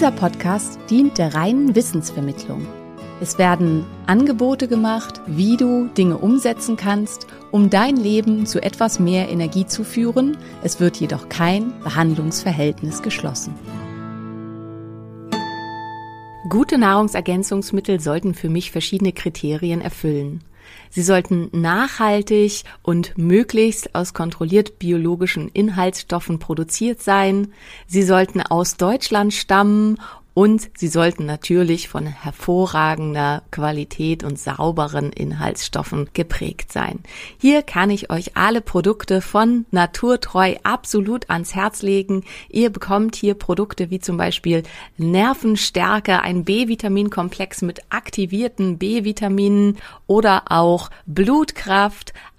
Dieser Podcast dient der reinen Wissensvermittlung. Es werden Angebote gemacht, wie du Dinge umsetzen kannst, um dein Leben zu etwas mehr Energie zu führen. Es wird jedoch kein Behandlungsverhältnis geschlossen. Gute Nahrungsergänzungsmittel sollten für mich verschiedene Kriterien erfüllen. Sie sollten nachhaltig und möglichst aus kontrolliert biologischen Inhaltsstoffen produziert sein. Sie sollten aus Deutschland stammen und sie sollten natürlich von hervorragender Qualität und sauberen Inhaltsstoffen geprägt sein. Hier kann ich euch alle Produkte von Naturtreu absolut ans Herz legen. Ihr bekommt hier Produkte wie zum Beispiel Nervenstärke, ein B-Vitaminkomplex mit aktivierten B-Vitaminen oder auch Blutkraft,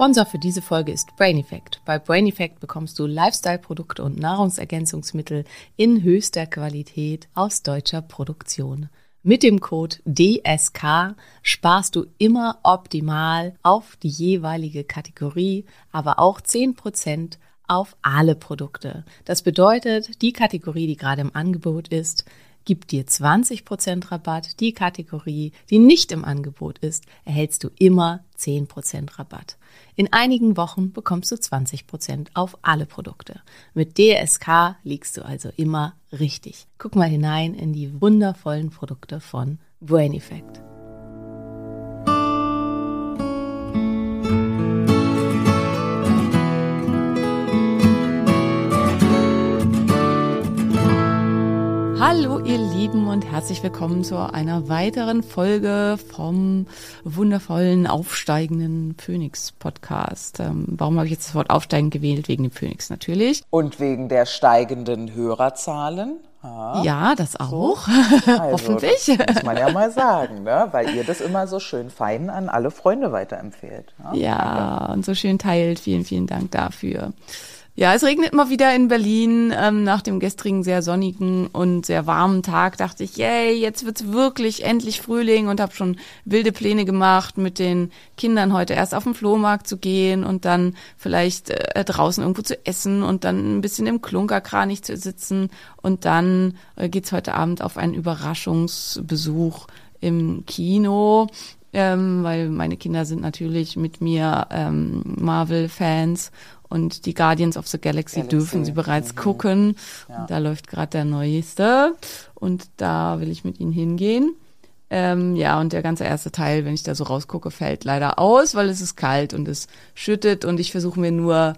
Sponsor für diese Folge ist Brain Effect. Bei Brain Effect bekommst du Lifestyle-Produkte und Nahrungsergänzungsmittel in höchster Qualität aus deutscher Produktion. Mit dem Code DSK sparst du immer optimal auf die jeweilige Kategorie, aber auch 10% auf alle Produkte. Das bedeutet, die Kategorie, die gerade im Angebot ist, gibt dir 20% Rabatt. Die Kategorie, die nicht im Angebot ist, erhältst du immer 10% Rabatt. In einigen Wochen bekommst du 20% auf alle Produkte. Mit DSK liegst du also immer richtig. Guck mal hinein in die wundervollen Produkte von Brain Effect. Hallo ihr Lieben und herzlich willkommen zu einer weiteren Folge vom wundervollen aufsteigenden Phoenix Podcast. Ähm, warum habe ich jetzt das Wort aufsteigend gewählt? Wegen dem Phoenix natürlich. Und wegen der steigenden Hörerzahlen. Ja, ja das auch. So. Also, Hoffentlich. Das muss man ja mal sagen, ne? weil ihr das immer so schön fein an alle Freunde weiterempfehlt. Ja, ja und so schön teilt. Vielen, vielen Dank dafür. Ja, es regnet mal wieder in Berlin. Ähm, nach dem gestrigen sehr sonnigen und sehr warmen Tag dachte ich, yay, jetzt wird's wirklich endlich Frühling und habe schon wilde Pläne gemacht, mit den Kindern heute erst auf den Flohmarkt zu gehen und dann vielleicht äh, draußen irgendwo zu essen und dann ein bisschen im Klunkerkranich zu sitzen und dann äh, geht's heute Abend auf einen Überraschungsbesuch im Kino. Ähm, weil meine Kinder sind natürlich mit mir ähm, Marvel-Fans und die Guardians of the Galaxy, Galaxy. dürfen sie bereits mhm. gucken. Ja. da läuft gerade der neueste und da will ich mit ihnen hingehen. Ähm, ja, und der ganze erste Teil, wenn ich da so rausgucke, fällt leider aus, weil es ist kalt und es schüttet und ich versuche mir nur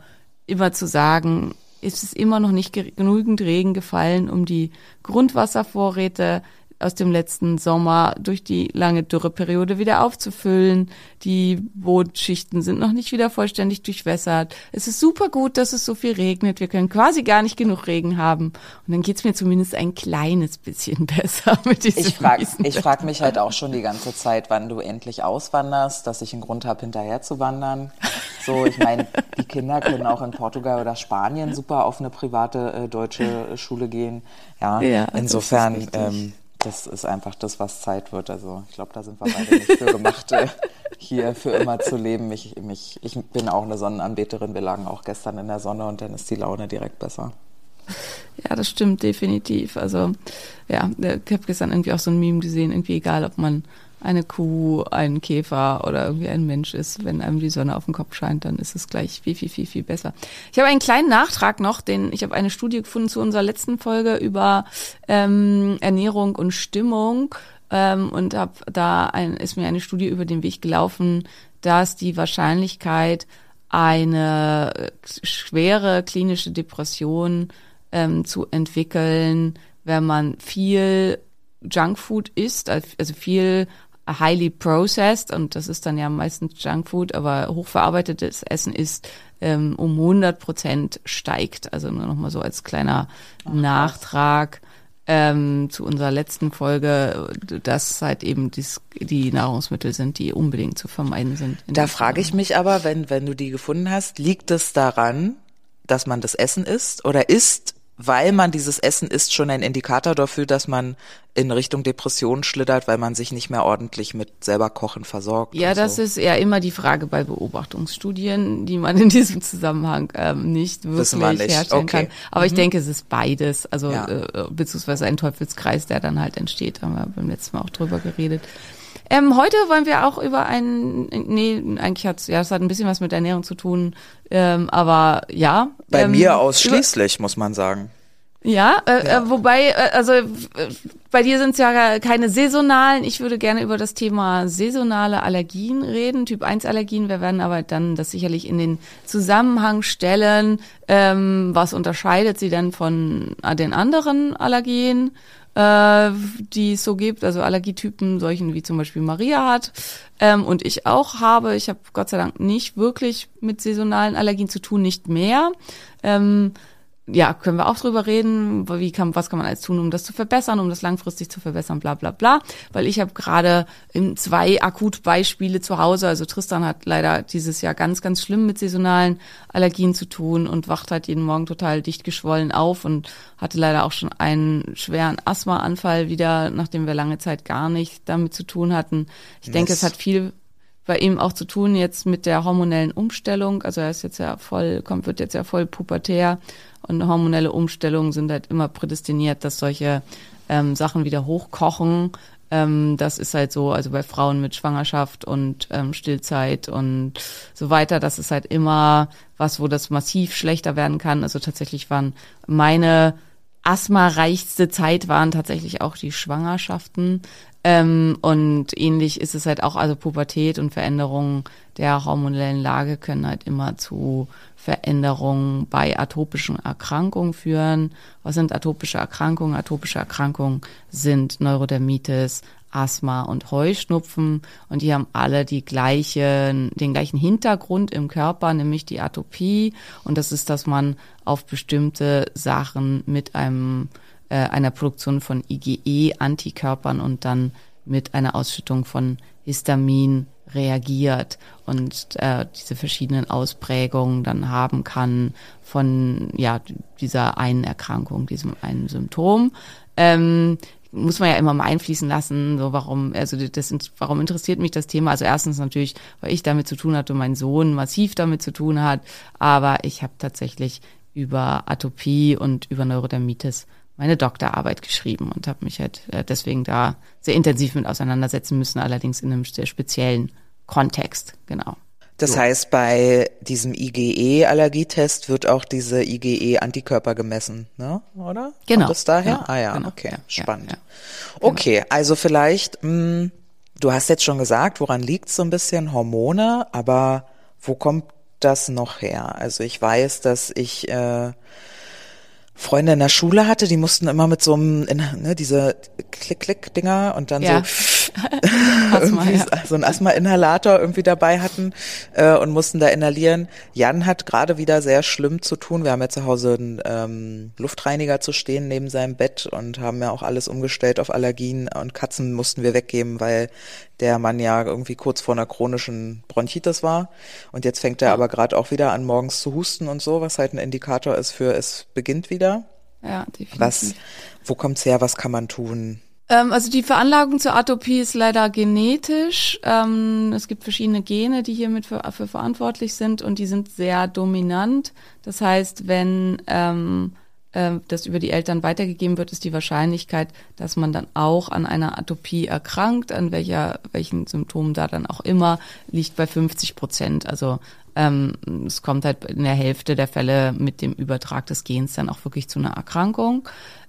immer zu sagen, ist es immer noch nicht genügend Regen gefallen, um die Grundwasservorräte aus dem letzten Sommer durch die lange Dürreperiode wieder aufzufüllen. Die Bodenschichten sind noch nicht wieder vollständig durchwässert. Es ist super gut, dass es so viel regnet. Wir können quasi gar nicht genug Regen haben. Und dann geht's mir zumindest ein kleines bisschen besser mit diesem Ich frage ich frag mich halt auch schon die ganze Zeit, wann du endlich auswanderst, dass ich einen Grund habe, hinterher zu wandern. So, ich meine, die Kinder können auch in Portugal oder Spanien super auf eine private äh, deutsche Schule gehen. Ja, ja insofern ähm, das ist einfach das, was Zeit wird. Also ich glaube, da sind wir beide nicht für gemacht, äh, hier für immer zu leben. Ich, mich, ich bin auch eine Sonnenanbeterin. Wir lagen auch gestern in der Sonne und dann ist die Laune direkt besser. Ja, das stimmt definitiv. Also ja, ich habe gestern irgendwie auch so ein Meme gesehen, irgendwie egal, ob man eine Kuh, ein Käfer oder irgendwie ein Mensch ist, wenn einem die Sonne auf den Kopf scheint, dann ist es gleich viel, viel, viel, viel besser. Ich habe einen kleinen Nachtrag noch, den ich habe eine Studie gefunden zu unserer letzten Folge über ähm, Ernährung und Stimmung ähm, und habe da ein, ist mir eine Studie über den Weg gelaufen, dass die Wahrscheinlichkeit eine schwere klinische Depression ähm, zu entwickeln, wenn man viel Junkfood isst, also viel highly processed und das ist dann ja meistens Junkfood, aber hochverarbeitetes Essen ist ähm, um 100 Prozent steigt. Also nur noch mal so als kleiner Ach, Nachtrag ähm, zu unserer letzten Folge, dass halt eben dies, die Nahrungsmittel sind, die unbedingt zu vermeiden sind. Da frage ich mich aber, wenn, wenn du die gefunden hast, liegt es daran, dass man das Essen isst oder ist weil man dieses Essen isst, schon ein Indikator dafür, dass man in Richtung Depression schlittert, weil man sich nicht mehr ordentlich mit selber Kochen versorgt. Ja, das so. ist ja immer die Frage bei Beobachtungsstudien, die man in diesem Zusammenhang ähm, nicht wirklich nicht. herstellen okay. kann. Aber mhm. ich denke, es ist beides, also ja. äh, beziehungsweise ein Teufelskreis, der dann halt entsteht. Haben wir beim letzten Mal auch drüber geredet. Ähm, heute wollen wir auch über ein, nee, eigentlich hat's, ja, es hat ein bisschen was mit Ernährung zu tun, ähm, aber ja. Bei ähm, mir ausschließlich, muss man sagen. Ja, äh, ja. Äh, wobei, äh, also äh, bei dir sind es ja keine saisonalen. Ich würde gerne über das Thema saisonale Allergien reden, Typ 1 Allergien. Wir werden aber dann das sicherlich in den Zusammenhang stellen. Ähm, was unterscheidet sie denn von äh, den anderen Allergien? Äh, die es so gibt, also Allergietypen, solchen wie zum Beispiel Maria hat ähm, und ich auch habe. Ich habe Gott sei Dank nicht wirklich mit saisonalen Allergien zu tun, nicht mehr. Ähm, ja, können wir auch drüber reden, wie kann, was kann man alles tun, um das zu verbessern, um das langfristig zu verbessern, bla bla bla. Weil ich habe gerade zwei Akutbeispiele zu Hause. Also Tristan hat leider dieses Jahr ganz, ganz schlimm mit saisonalen Allergien zu tun und wacht halt jeden Morgen total dicht geschwollen auf und hatte leider auch schon einen schweren Asthmaanfall wieder, nachdem wir lange Zeit gar nicht damit zu tun hatten. Ich yes. denke, es hat viel bei ihm auch zu tun jetzt mit der hormonellen Umstellung. Also er ist jetzt ja voll, kommt, wird jetzt ja voll pubertär und hormonelle Umstellungen sind halt immer prädestiniert, dass solche ähm, Sachen wieder hochkochen. Ähm, das ist halt so, also bei Frauen mit Schwangerschaft und ähm, Stillzeit und so weiter, das ist halt immer was, wo das massiv schlechter werden kann. Also tatsächlich waren meine asthma-reichste Zeit waren tatsächlich auch die Schwangerschaften. Ähm, und ähnlich ist es halt auch, also Pubertät und Veränderungen der hormonellen Lage können halt immer zu Veränderungen bei atopischen Erkrankungen führen. Was sind atopische Erkrankungen? Atopische Erkrankungen sind Neurodermitis, Asthma und Heuschnupfen und die haben alle die gleichen, den gleichen Hintergrund im Körper, nämlich die Atopie und das ist, dass man auf bestimmte Sachen mit einem äh, einer Produktion von IgE-Antikörpern und dann mit einer Ausschüttung von Histamin reagiert und äh, diese verschiedenen Ausprägungen dann haben kann von ja dieser einen Erkrankung, diesem einen Symptom. Ähm, muss man ja immer mal einfließen lassen, so warum, also das, warum interessiert mich das Thema? Also erstens natürlich, weil ich damit zu tun hatte und mein Sohn massiv damit zu tun hat, aber ich habe tatsächlich über Atopie und über Neurodermitis meine Doktorarbeit geschrieben und habe mich halt äh, deswegen da sehr intensiv mit auseinandersetzen müssen, allerdings in einem sehr speziellen Kontext, genau. Das so. heißt, bei diesem IgE-Allergietest wird auch diese IgE-Antikörper gemessen, ne? oder? Genau. Kommt das daher? Genau. Ah ja, genau. okay, ja, spannend. Ja, ja. Genau. Okay, also vielleicht, mh, hm, du hast jetzt schon gesagt, woran liegt so ein bisschen Hormone, aber wo kommt das noch her? Also ich weiß, dass ich äh, Freunde in der Schule hatte, die mussten immer mit so einem, ne, diese Klick-Klick-Dinger und dann ja. so Asthma, ja. so ein Asthma-Inhalator irgendwie dabei hatten äh, und mussten da inhalieren. Jan hat gerade wieder sehr schlimm zu tun. Wir haben ja zu Hause einen ähm, Luftreiniger zu stehen neben seinem Bett und haben ja auch alles umgestellt auf Allergien und Katzen mussten wir weggeben, weil der Mann ja irgendwie kurz vor einer chronischen Bronchitis war. Und jetzt fängt er aber gerade auch wieder an, morgens zu husten und so, was halt ein Indikator ist für, es beginnt wieder. Ja, definitiv. Was, wo kommt's her? Was kann man tun? Ähm, also die Veranlagung zur Atopie ist leider genetisch. Ähm, es gibt verschiedene Gene, die hiermit für, für verantwortlich sind und die sind sehr dominant. Das heißt, wenn ähm, äh, das über die Eltern weitergegeben wird, ist die Wahrscheinlichkeit, dass man dann auch an einer Atopie erkrankt, an welcher, welchen Symptomen da dann auch immer, liegt bei 50 Prozent. Also ähm, es kommt halt in der Hälfte der Fälle mit dem Übertrag des Gens dann auch wirklich zu einer Erkrankung.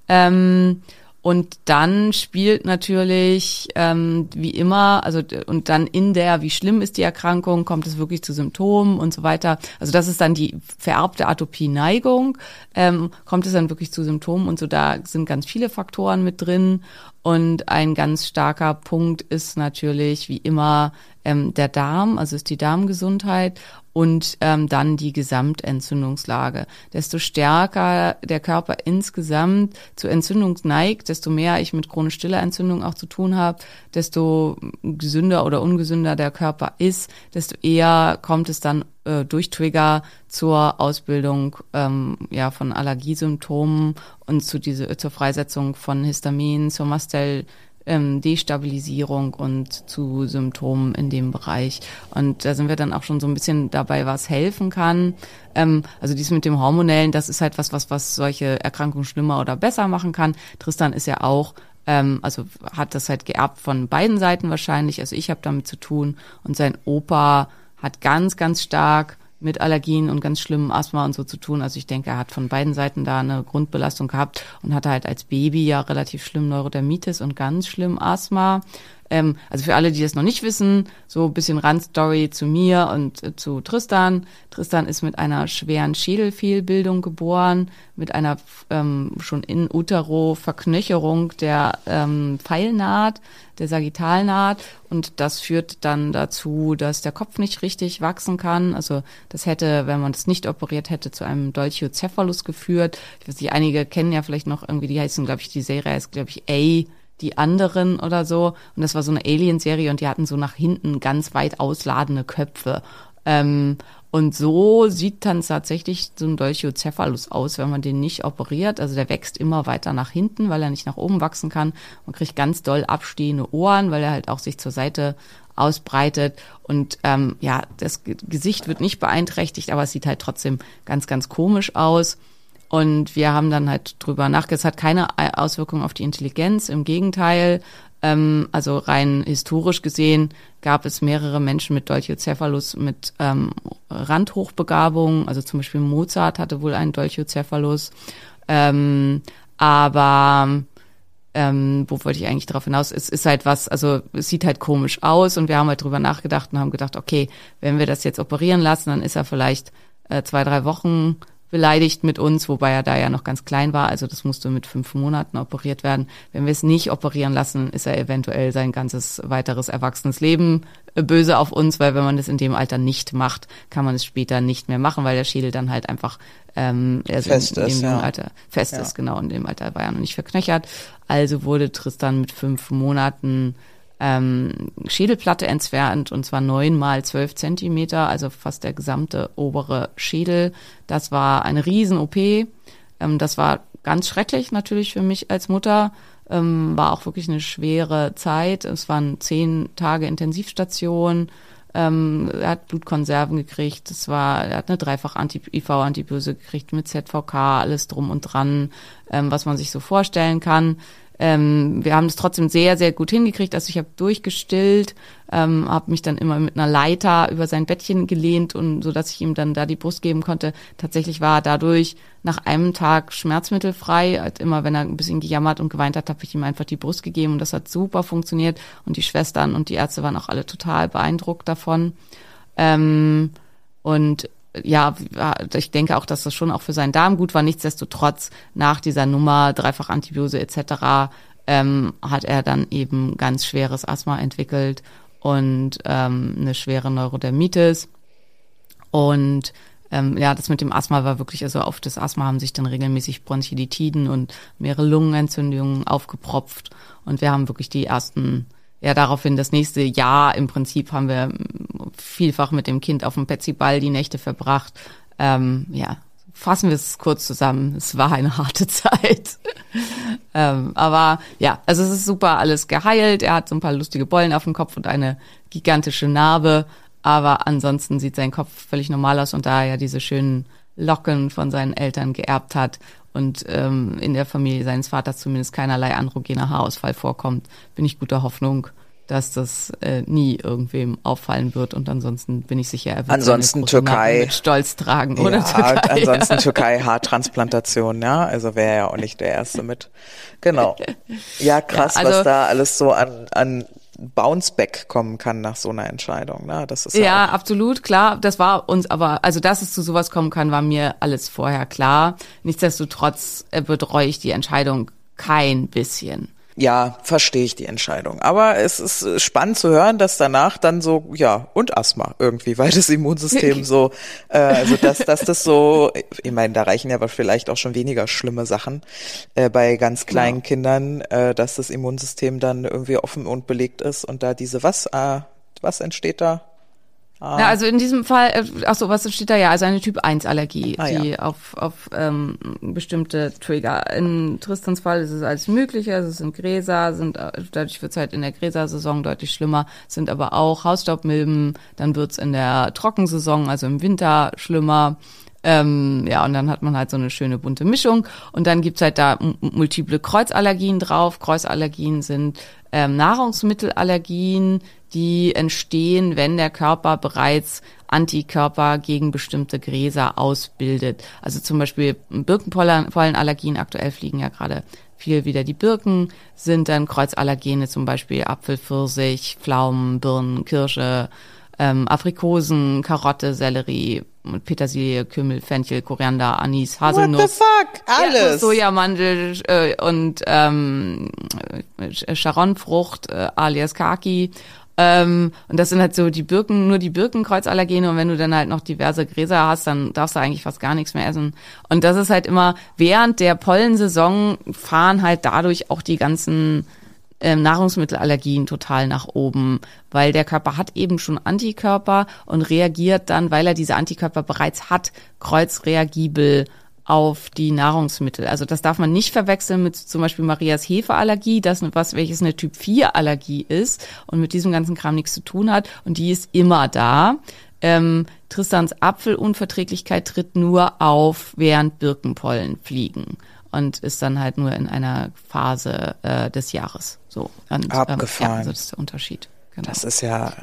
Ähm, und dann spielt natürlich ähm, wie immer, also und dann in der, wie schlimm ist die Erkrankung, kommt es wirklich zu Symptomen und so weiter. Also das ist dann die vererbte Atopie-Neigung, ähm, kommt es dann wirklich zu Symptomen und so. Da sind ganz viele Faktoren mit drin. Und ein ganz starker Punkt ist natürlich wie immer ähm, der Darm, also ist die Darmgesundheit und ähm, dann die Gesamtentzündungslage. Desto stärker der Körper insgesamt zu Entzündung neigt, desto mehr ich mit chronisch stiller Entzündung auch zu tun habe, desto gesünder oder ungesünder der Körper ist, desto eher kommt es dann äh, durch Trigger zur Ausbildung ähm, ja von Allergiesymptomen und zu diese zur Freisetzung von Histamin, zur Mastel ähm, Destabilisierung und zu Symptomen in dem Bereich. Und da sind wir dann auch schon so ein bisschen dabei, was helfen kann. Ähm, also dies mit dem Hormonellen, das ist halt was, was, was solche Erkrankungen schlimmer oder besser machen kann. Tristan ist ja auch ähm, also hat das halt geerbt von beiden Seiten wahrscheinlich. Also ich habe damit zu tun und sein Opa hat ganz, ganz stark mit Allergien und ganz schlimmem Asthma und so zu tun. Also ich denke, er hat von beiden Seiten da eine Grundbelastung gehabt und hatte halt als Baby ja relativ schlimm Neurodermitis und ganz schlimm Asthma. Ähm, also für alle, die das noch nicht wissen, so ein bisschen Randstory zu mir und äh, zu Tristan. Tristan ist mit einer schweren Schädelfehlbildung geboren, mit einer ähm, schon in utero Verknöcherung der ähm, Pfeilnaht, der Sagittalnaht und das führt dann dazu, dass der Kopf nicht richtig wachsen kann. Also das hätte, wenn man das nicht operiert hätte, zu einem Dolchiocephalus geführt. Ich weiß nicht, einige kennen ja vielleicht noch irgendwie, die heißen, glaube ich, die Serie heißt, glaube ich, A die anderen oder so. Und das war so eine Alien-Serie und die hatten so nach hinten ganz weit ausladende Köpfe. Ähm, und so sieht dann tatsächlich so ein Dolchiocephalus aus, wenn man den nicht operiert. Also der wächst immer weiter nach hinten, weil er nicht nach oben wachsen kann. Man kriegt ganz doll abstehende Ohren, weil er halt auch sich zur Seite ausbreitet. Und ähm, ja, das Gesicht wird nicht beeinträchtigt, aber es sieht halt trotzdem ganz, ganz komisch aus. Und wir haben dann halt drüber nachgedacht, es hat keine Auswirkung auf die Intelligenz, im Gegenteil. Ähm, also rein historisch gesehen gab es mehrere Menschen mit Dolchiocephalus mit ähm, Randhochbegabung. Also zum Beispiel Mozart hatte wohl einen Dolchiocephalus. Ähm, aber ähm, wo wollte ich eigentlich darauf hinaus? Es ist halt was, also es sieht halt komisch aus und wir haben halt drüber nachgedacht und haben gedacht, okay, wenn wir das jetzt operieren lassen, dann ist er vielleicht äh, zwei, drei Wochen beleidigt mit uns, wobei er da ja noch ganz klein war. Also das musste mit fünf Monaten operiert werden. Wenn wir es nicht operieren lassen, ist er eventuell sein ganzes weiteres erwachsenes Leben äh, böse auf uns, weil wenn man das in dem Alter nicht macht, kann man es später nicht mehr machen, weil der Schädel dann halt einfach ähm, also fest in, in ist, dem ja. Alter fest Ja. ist, genau. In dem Alter war er noch nicht verknöchert. Also wurde Tristan mit fünf Monaten ähm, Schädelplatte entfernt und zwar neun mal zwölf Zentimeter, also fast der gesamte obere Schädel. Das war eine Riesen-OP. Ähm, das war ganz schrecklich natürlich für mich als Mutter. Ähm, war auch wirklich eine schwere Zeit. Es waren zehn Tage Intensivstation. Ähm, er hat Blutkonserven gekriegt. Es war, er hat eine dreifach IV-Antibiose gekriegt mit ZVK, alles drum und dran, ähm, was man sich so vorstellen kann. Ähm, wir haben es trotzdem sehr, sehr gut hingekriegt. Also ich habe durchgestillt, ähm, habe mich dann immer mit einer Leiter über sein Bettchen gelehnt und so, dass ich ihm dann da die Brust geben konnte. Tatsächlich war er dadurch nach einem Tag schmerzmittelfrei. Halt immer, wenn er ein bisschen gejammert und geweint hat, habe ich ihm einfach die Brust gegeben und das hat super funktioniert. Und die Schwestern und die Ärzte waren auch alle total beeindruckt davon. Ähm, und ja, ich denke auch, dass das schon auch für seinen Darm gut war. Nichtsdestotrotz, nach dieser Nummer, dreifach Antibiose etc., ähm, hat er dann eben ganz schweres Asthma entwickelt und ähm, eine schwere Neurodermitis. Und ähm, ja, das mit dem Asthma war wirklich, also auf das Asthma haben sich dann regelmäßig Bronchiditiden und mehrere Lungenentzündungen aufgepropft. Und wir haben wirklich die ersten ja, daraufhin das nächste Jahr im Prinzip haben wir vielfach mit dem Kind auf dem Petsyball die Nächte verbracht. Ähm, ja, fassen wir es kurz zusammen. Es war eine harte Zeit. ähm, aber ja, also es ist super alles geheilt. Er hat so ein paar lustige Bollen auf dem Kopf und eine gigantische Narbe. Aber ansonsten sieht sein Kopf völlig normal aus und da er ja diese schönen Locken von seinen Eltern geerbt hat und ähm, in der Familie seines Vaters zumindest keinerlei androgener Haarausfall vorkommt, bin ich guter Hoffnung, dass das äh, nie irgendwem auffallen wird und ansonsten bin ich sicher, er wird Ansonsten Türkei. Mit Stolz tragen oder ja, Türkei. ansonsten Türkei Haartransplantation, ja, also wäre ja auch nicht der erste mit. Genau. Ja, krass, Ja, also- was da alles so an, an Bounceback kommen kann nach so einer Entscheidung, ne? Das ist ja, Ja, absolut, klar. Das war uns aber, also dass es zu sowas kommen kann, war mir alles vorher klar. Nichtsdestotrotz äh, bereue ich die Entscheidung kein bisschen. Ja, verstehe ich die Entscheidung. Aber es ist äh, spannend zu hören, dass danach dann so, ja, und Asthma irgendwie, weil das Immunsystem so, äh, also dass, dass das so, ich meine, da reichen ja aber vielleicht auch schon weniger schlimme Sachen äh, bei ganz kleinen Kindern, äh, dass das Immunsystem dann irgendwie offen und belegt ist und da diese, was, äh, was entsteht da? Ja, also in diesem Fall, äh, ach so, was steht da ja? Also eine Typ-1-Allergie, Ah, die ja. auf, auf ähm, bestimmte Trigger. In Tristans Fall ist es alles Mögliche, also es sind Gräser, sind äh, dadurch wird es halt in der Gräsersaison deutlich schlimmer, sind aber auch Hausstaubmilben, dann wird's in der Trockensaison, also im Winter schlimmer. Ähm, ja, und dann hat man halt so eine schöne bunte Mischung. Und dann gibt's halt da multiple Kreuzallergien drauf. Kreuzallergien sind ähm, Nahrungsmittelallergien, die entstehen, wenn der Körper bereits Antikörper gegen bestimmte Gräser ausbildet. Also zum Beispiel Birkenpollenallergien, aktuell fliegen ja gerade viel wieder die Birken, sind dann Kreuzallergene, zum Beispiel Apfel, Pfirsich, Pflaumen, Birnen, Kirsche, ähm, Aprikosen, Karotte, Sellerie, Petersilie, Kümmel, Fenchel, Koriander, Anis, What the Haselnuss. fuck? Alles! Ja, Sojamandel äh, und ähm, äh, Charonfrucht äh, alias Kaki. Ähm, und das sind halt so die Birken, nur die Birkenkreuzallergene. Und wenn du dann halt noch diverse Gräser hast, dann darfst du eigentlich fast gar nichts mehr essen. Und das ist halt immer, während der Pollensaison fahren halt dadurch auch die ganzen ähm, Nahrungsmittelallergien total nach oben, weil der Körper hat eben schon Antikörper und reagiert dann, weil er diese Antikörper bereits hat, kreuzreagibel auf die Nahrungsmittel. Also das darf man nicht verwechseln mit zum Beispiel Marias Hefeallergie, das was welches eine Typ 4 Allergie ist und mit diesem ganzen Kram nichts zu tun hat und die ist immer da. Ähm, Tristans Apfelunverträglichkeit tritt nur auf, während Birkenpollen fliegen und ist dann halt nur in einer Phase äh, des Jahres. So und, Abgefahren. Ähm, ja, also das ist der Unterschied. Genau. Das ist ja äh,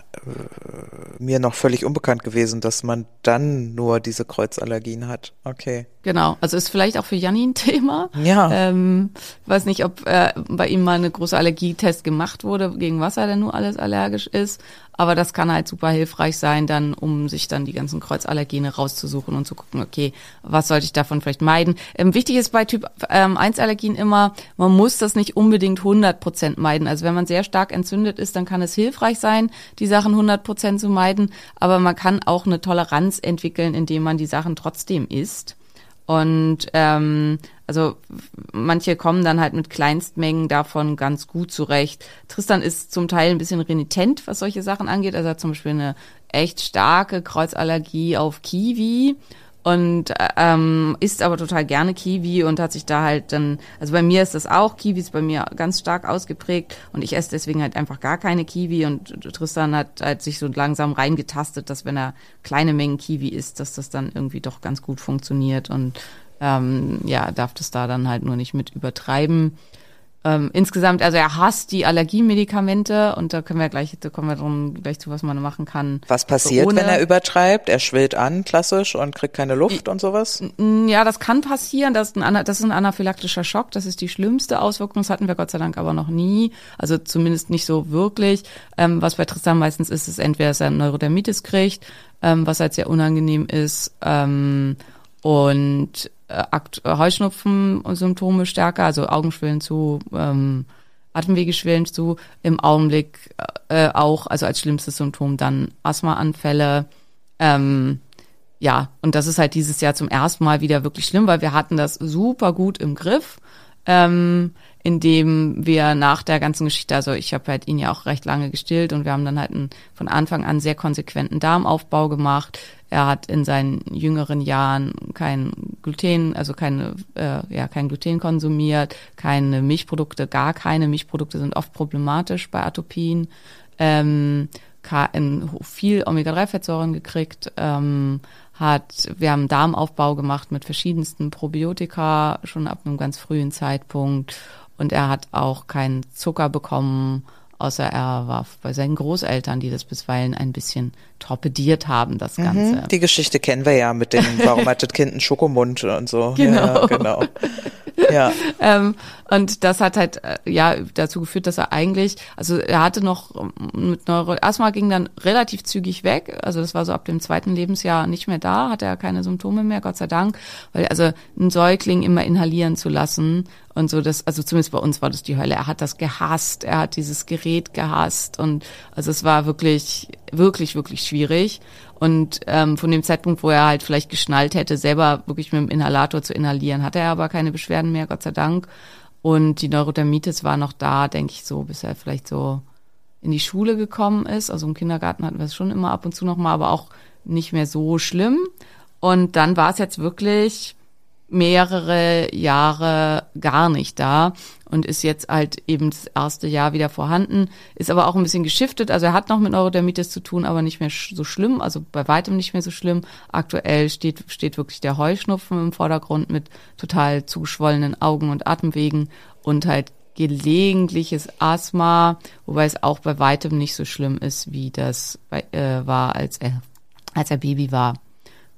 mir noch völlig unbekannt gewesen, dass man dann nur diese Kreuzallergien hat. Okay. Genau, also ist vielleicht auch für Janni ein Thema. Ja. Ähm, weiß nicht, ob äh, bei ihm mal eine große Allergietest gemacht wurde, gegen was er denn nur alles allergisch ist. Aber das kann halt super hilfreich sein, dann, um sich dann die ganzen Kreuzallergene rauszusuchen und zu gucken, okay, was sollte ich davon vielleicht meiden. Ähm, wichtig ist bei Typ ähm, 1 Allergien immer, man muss das nicht unbedingt 100 Prozent meiden. Also wenn man sehr stark entzündet ist, dann kann es hilfreich sein, die Sachen 100 Prozent zu meiden. Aber man kann auch eine Toleranz entwickeln, indem man die Sachen trotzdem isst. Und ähm, also manche kommen dann halt mit Kleinstmengen davon ganz gut zurecht. Tristan ist zum Teil ein bisschen renitent, was solche Sachen angeht. Also er hat zum Beispiel eine echt starke Kreuzallergie auf Kiwi und ähm, isst aber total gerne Kiwi und hat sich da halt dann, also bei mir ist das auch, Kiwi ist bei mir ganz stark ausgeprägt und ich esse deswegen halt einfach gar keine Kiwi und Tristan hat halt sich so langsam reingetastet, dass wenn er kleine Mengen Kiwi isst, dass das dann irgendwie doch ganz gut funktioniert und ähm, ja, darf das da dann halt nur nicht mit übertreiben. Ähm, insgesamt, also er hasst die Allergiemedikamente und da können wir gleich, da kommen wir drum gleich zu, was man machen kann. Was passiert, Ohne- wenn er übertreibt? Er schwillt an, klassisch, und kriegt keine Luft und sowas? Ja, das kann passieren. Das ist, ein, das ist ein anaphylaktischer Schock. Das ist die schlimmste Auswirkung. Das hatten wir Gott sei Dank aber noch nie. Also zumindest nicht so wirklich. Ähm, was bei Tristan meistens ist, ist entweder, dass er Neurodermitis kriegt, ähm, was halt sehr unangenehm ist, ähm, und Akt- äh, Heuschnupfen-Symptome stärker, also Augenschwillen zu, ähm, Atemwege schwillen zu. Im Augenblick äh, auch, also als schlimmstes Symptom dann Asthmaanfälle. Ähm, ja, und das ist halt dieses Jahr zum ersten Mal wieder wirklich schlimm, weil wir hatten das super gut im Griff, ähm, indem wir nach der ganzen Geschichte, also ich habe halt ihn ja auch recht lange gestillt und wir haben dann halt einen, von Anfang an sehr konsequenten Darmaufbau gemacht. Er hat in seinen jüngeren Jahren kein Gluten, also keine, äh, ja, kein Gluten konsumiert, keine Milchprodukte, gar keine Milchprodukte sind oft problematisch bei Atopien. Ähm, viel Omega-3-Fettsäuren gekriegt, ähm, hat, wir haben Darmaufbau gemacht mit verschiedensten Probiotika schon ab einem ganz frühen Zeitpunkt und er hat auch keinen Zucker bekommen, außer er war bei seinen Großeltern, die das bisweilen ein bisschen torpediert haben, das mhm. Ganze. Mhm, die Geschichte kennen wir ja mit dem, warum hat das Kind einen Schokomund und so. Genau. Ja, genau. Ja. ähm, und das hat halt äh, ja dazu geführt, dass er eigentlich, also er hatte noch ähm, mit Neuroasthma ging dann relativ zügig weg. Also das war so ab dem zweiten Lebensjahr nicht mehr da, hatte er keine Symptome mehr, Gott sei Dank. Weil also ein Säugling immer inhalieren zu lassen und so das, also zumindest bei uns war das die Hölle. Er hat das gehasst, er hat dieses Gerät gehasst und also es war wirklich, wirklich, wirklich schwierig. Und ähm, von dem Zeitpunkt, wo er halt vielleicht geschnallt hätte, selber wirklich mit dem Inhalator zu inhalieren, hatte er aber keine Beschwerden mehr, Gott sei Dank. Und die Neurodermitis war noch da, denke ich so, bis er vielleicht so in die Schule gekommen ist. Also im Kindergarten hatten wir es schon immer ab und zu nochmal, aber auch nicht mehr so schlimm. Und dann war es jetzt wirklich mehrere Jahre gar nicht da und ist jetzt halt eben das erste Jahr wieder vorhanden, ist aber auch ein bisschen geschiftet. Also er hat noch mit Neurodermitis zu tun, aber nicht mehr so schlimm, also bei weitem nicht mehr so schlimm. Aktuell steht, steht wirklich der Heuschnupfen im Vordergrund mit total zugeschwollenen Augen und Atemwegen und halt gelegentliches Asthma, wobei es auch bei weitem nicht so schlimm ist, wie das bei, äh, war, als er, als er Baby war.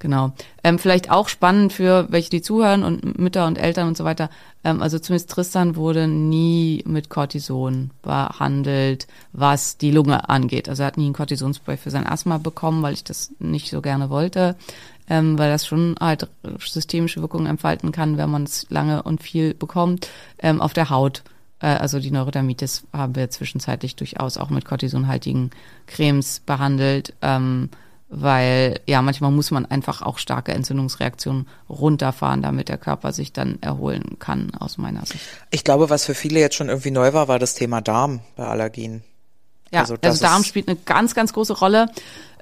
Genau. Ähm, vielleicht auch spannend für welche, die zuhören und Mütter und Eltern und so weiter. Ähm, also zumindest Tristan wurde nie mit Cortison behandelt, was die Lunge angeht. Also er hat nie ein Cortisonspray für sein Asthma bekommen, weil ich das nicht so gerne wollte, ähm, weil das schon halt systemische Wirkungen entfalten kann, wenn man es lange und viel bekommt. Ähm, auf der Haut äh, also die Neurodermitis haben wir zwischenzeitlich durchaus auch mit cortisonhaltigen Cremes behandelt. Ähm, weil ja, manchmal muss man einfach auch starke Entzündungsreaktionen runterfahren, damit der Körper sich dann erholen kann, aus meiner Sicht. Ich glaube, was für viele jetzt schon irgendwie neu war, war das Thema Darm bei Allergien. Ja, also, also Darm spielt eine ganz, ganz große Rolle.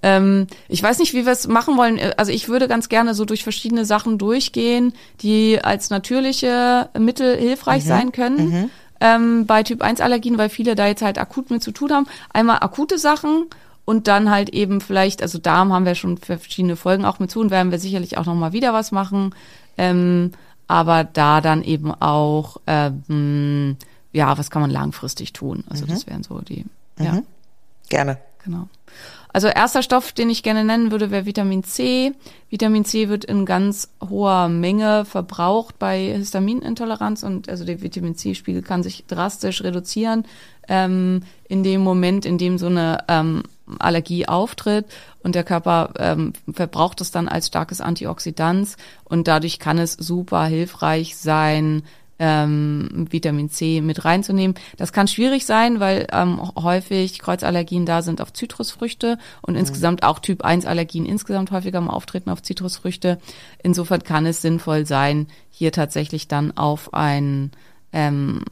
Ähm, ich weiß nicht, wie wir es machen wollen. Also ich würde ganz gerne so durch verschiedene Sachen durchgehen, die als natürliche Mittel hilfreich mhm. sein können. Mhm. Ähm, bei Typ 1 Allergien, weil viele da jetzt halt akut mit zu tun haben. Einmal akute Sachen und dann halt eben vielleicht, also Darm haben wir schon verschiedene Folgen auch mit zu und werden wir sicherlich auch nochmal wieder was machen. Ähm, aber da dann eben auch, ähm, ja, was kann man langfristig tun? Also mhm. das wären so die, mhm. ja. Gerne. Genau. Also erster Stoff, den ich gerne nennen würde, wäre Vitamin C. Vitamin C wird in ganz hoher Menge verbraucht bei Histaminintoleranz und also der Vitamin C-Spiegel kann sich drastisch reduzieren ähm, in dem Moment, in dem so eine ähm, Allergie auftritt und der Körper ähm, verbraucht es dann als starkes Antioxidant und dadurch kann es super hilfreich sein, ähm, Vitamin C mit reinzunehmen. Das kann schwierig sein, weil ähm, häufig Kreuzallergien da sind auf Zitrusfrüchte und mhm. insgesamt auch Typ 1 Allergien insgesamt häufiger mal auftreten auf Zitrusfrüchte. Insofern kann es sinnvoll sein, hier tatsächlich dann auf ein ähm,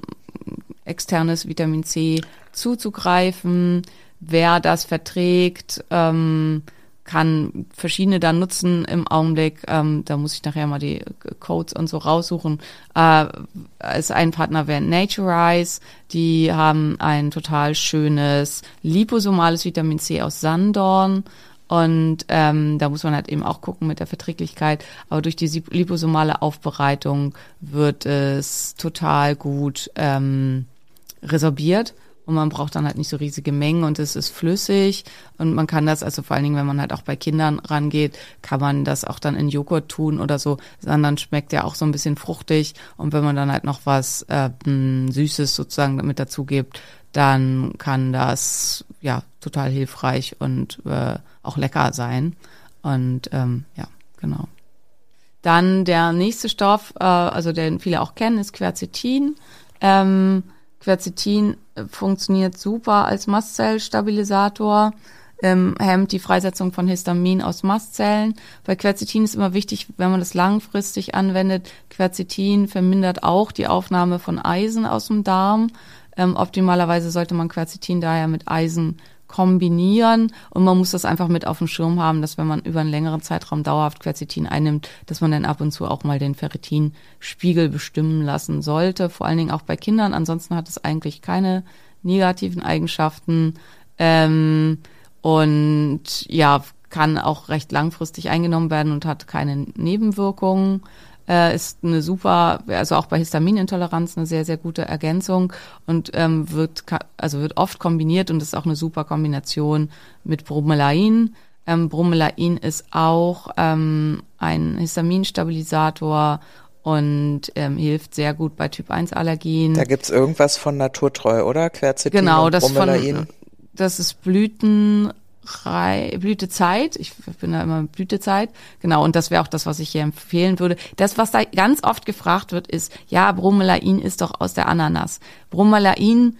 externes Vitamin C zuzugreifen wer das verträgt, ähm, kann verschiedene dann nutzen im Augenblick. Ähm, da muss ich nachher mal die Codes und so raussuchen. Äh, als ein Partner wäre Naturize. Die haben ein total schönes liposomales Vitamin C aus Sandorn. Und ähm, da muss man halt eben auch gucken mit der Verträglichkeit. Aber durch die liposomale Aufbereitung wird es total gut ähm, resorbiert und man braucht dann halt nicht so riesige Mengen und es ist flüssig und man kann das, also vor allen Dingen, wenn man halt auch bei Kindern rangeht, kann man das auch dann in Joghurt tun oder so, dann schmeckt der auch so ein bisschen fruchtig und wenn man dann halt noch was äh, Süßes sozusagen damit dazu gibt, dann kann das ja total hilfreich und äh, auch lecker sein und ähm, ja, genau. Dann der nächste Stoff, äh, also den viele auch kennen, ist Quercetin. Ähm, Quercetin äh, funktioniert super als Mastzellstabilisator, ähm, hemmt die Freisetzung von Histamin aus Mastzellen. Bei Quercetin ist immer wichtig, wenn man das langfristig anwendet, Quercetin vermindert auch die Aufnahme von Eisen aus dem Darm. Ähm, optimalerweise sollte man Quercetin daher mit Eisen kombinieren und man muss das einfach mit auf dem Schirm haben, dass wenn man über einen längeren Zeitraum dauerhaft Quercetin einnimmt, dass man dann ab und zu auch mal den Ferritinspiegel bestimmen lassen sollte, vor allen Dingen auch bei Kindern. Ansonsten hat es eigentlich keine negativen Eigenschaften. Ähm, und ja, kann auch recht langfristig eingenommen werden und hat keine Nebenwirkungen. Äh, ist eine super, also auch bei Histaminintoleranz eine sehr, sehr gute Ergänzung und ähm, wird, also wird oft kombiniert und ist auch eine super Kombination mit Bromelain. Ähm, Bromelain ist auch ähm, ein Histaminstabilisator und ähm, hilft sehr gut bei Typ 1 Allergien. Da gibt's irgendwas von Naturtreu, oder? Quercetin genau, das Bromelain. von das ist Blüten Blütezeit. Ich bin da immer Blütezeit. Genau. Und das wäre auch das, was ich hier empfehlen würde. Das, was da ganz oft gefragt wird, ist, ja, Bromelain ist doch aus der Ananas. Bromelain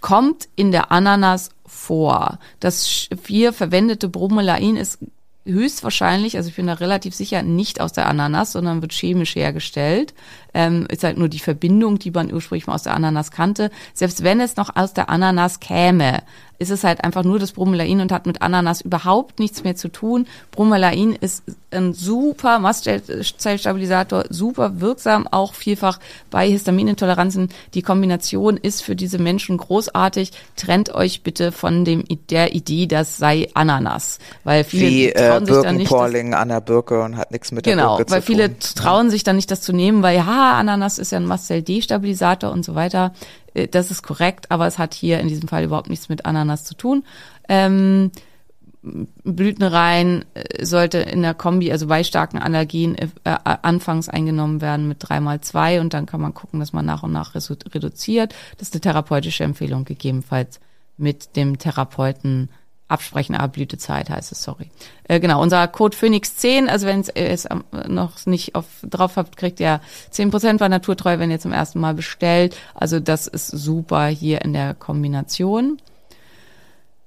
kommt in der Ananas vor. Das hier verwendete Bromelain ist höchstwahrscheinlich, also ich bin da relativ sicher, nicht aus der Ananas, sondern wird chemisch hergestellt. Ähm, ist halt nur die Verbindung, die man ursprünglich mal aus der Ananas kannte. Selbst wenn es noch aus der Ananas käme, ist es halt einfach nur das Bromelain und hat mit Ananas überhaupt nichts mehr zu tun. Bromelain ist ein super Mastzellstabilisator, super wirksam, auch vielfach bei Histaminintoleranzen. Die Kombination ist für diese Menschen großartig. Trennt euch bitte von dem der Idee, das sei Ananas, weil viele Wie äh, trauen sich dann nicht. Birkenporling an der Birke und hat nichts mit der Genau, Birke weil zu viele tun. trauen sich dann nicht, das zu nehmen, weil ja, Ananas ist ja ein Mastzell-Destabilisator und so weiter. Äh, Das ist korrekt, aber es hat hier in diesem Fall überhaupt nichts mit Ananas zu tun. Ähm, Blütenrein äh, sollte in der Kombi, also bei starken Allergien, äh, äh, anfangs eingenommen werden mit dreimal zwei und dann kann man gucken, dass man nach und nach reduziert. Das ist eine therapeutische Empfehlung, gegebenenfalls mit dem Therapeuten absprechen, aber Blütezeit heißt es, sorry. Äh, genau, unser Code Phoenix 10, also wenn ihr es ähm, noch nicht auf, drauf habt, kriegt ihr 10% bei Naturtreu, wenn ihr zum ersten Mal bestellt. Also das ist super hier in der Kombination.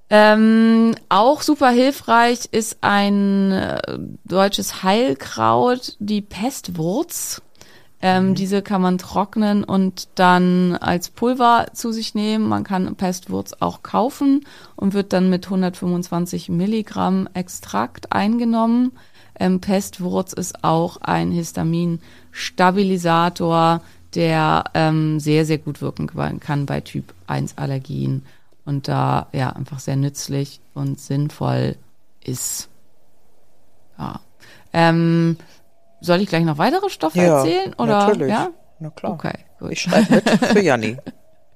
Ähm, auch super hilfreich ist ein äh, deutsches Heilkraut, die Pestwurz. Ähm, Diese kann man trocknen und dann als Pulver zu sich nehmen. Man kann Pestwurz auch kaufen und wird dann mit 125 Milligramm Extrakt eingenommen. Ähm, Pestwurz ist auch ein Histaminstabilisator, der ähm, sehr, sehr gut wirken kann bei Typ 1 Allergien und da ja einfach sehr nützlich und sinnvoll ist. Ja. Ähm, soll ich gleich noch weitere Stoffe Ja, erzählen? Oder? natürlich. Ja? Na klar. Okay, gut. Ich schreibe mit für Janni.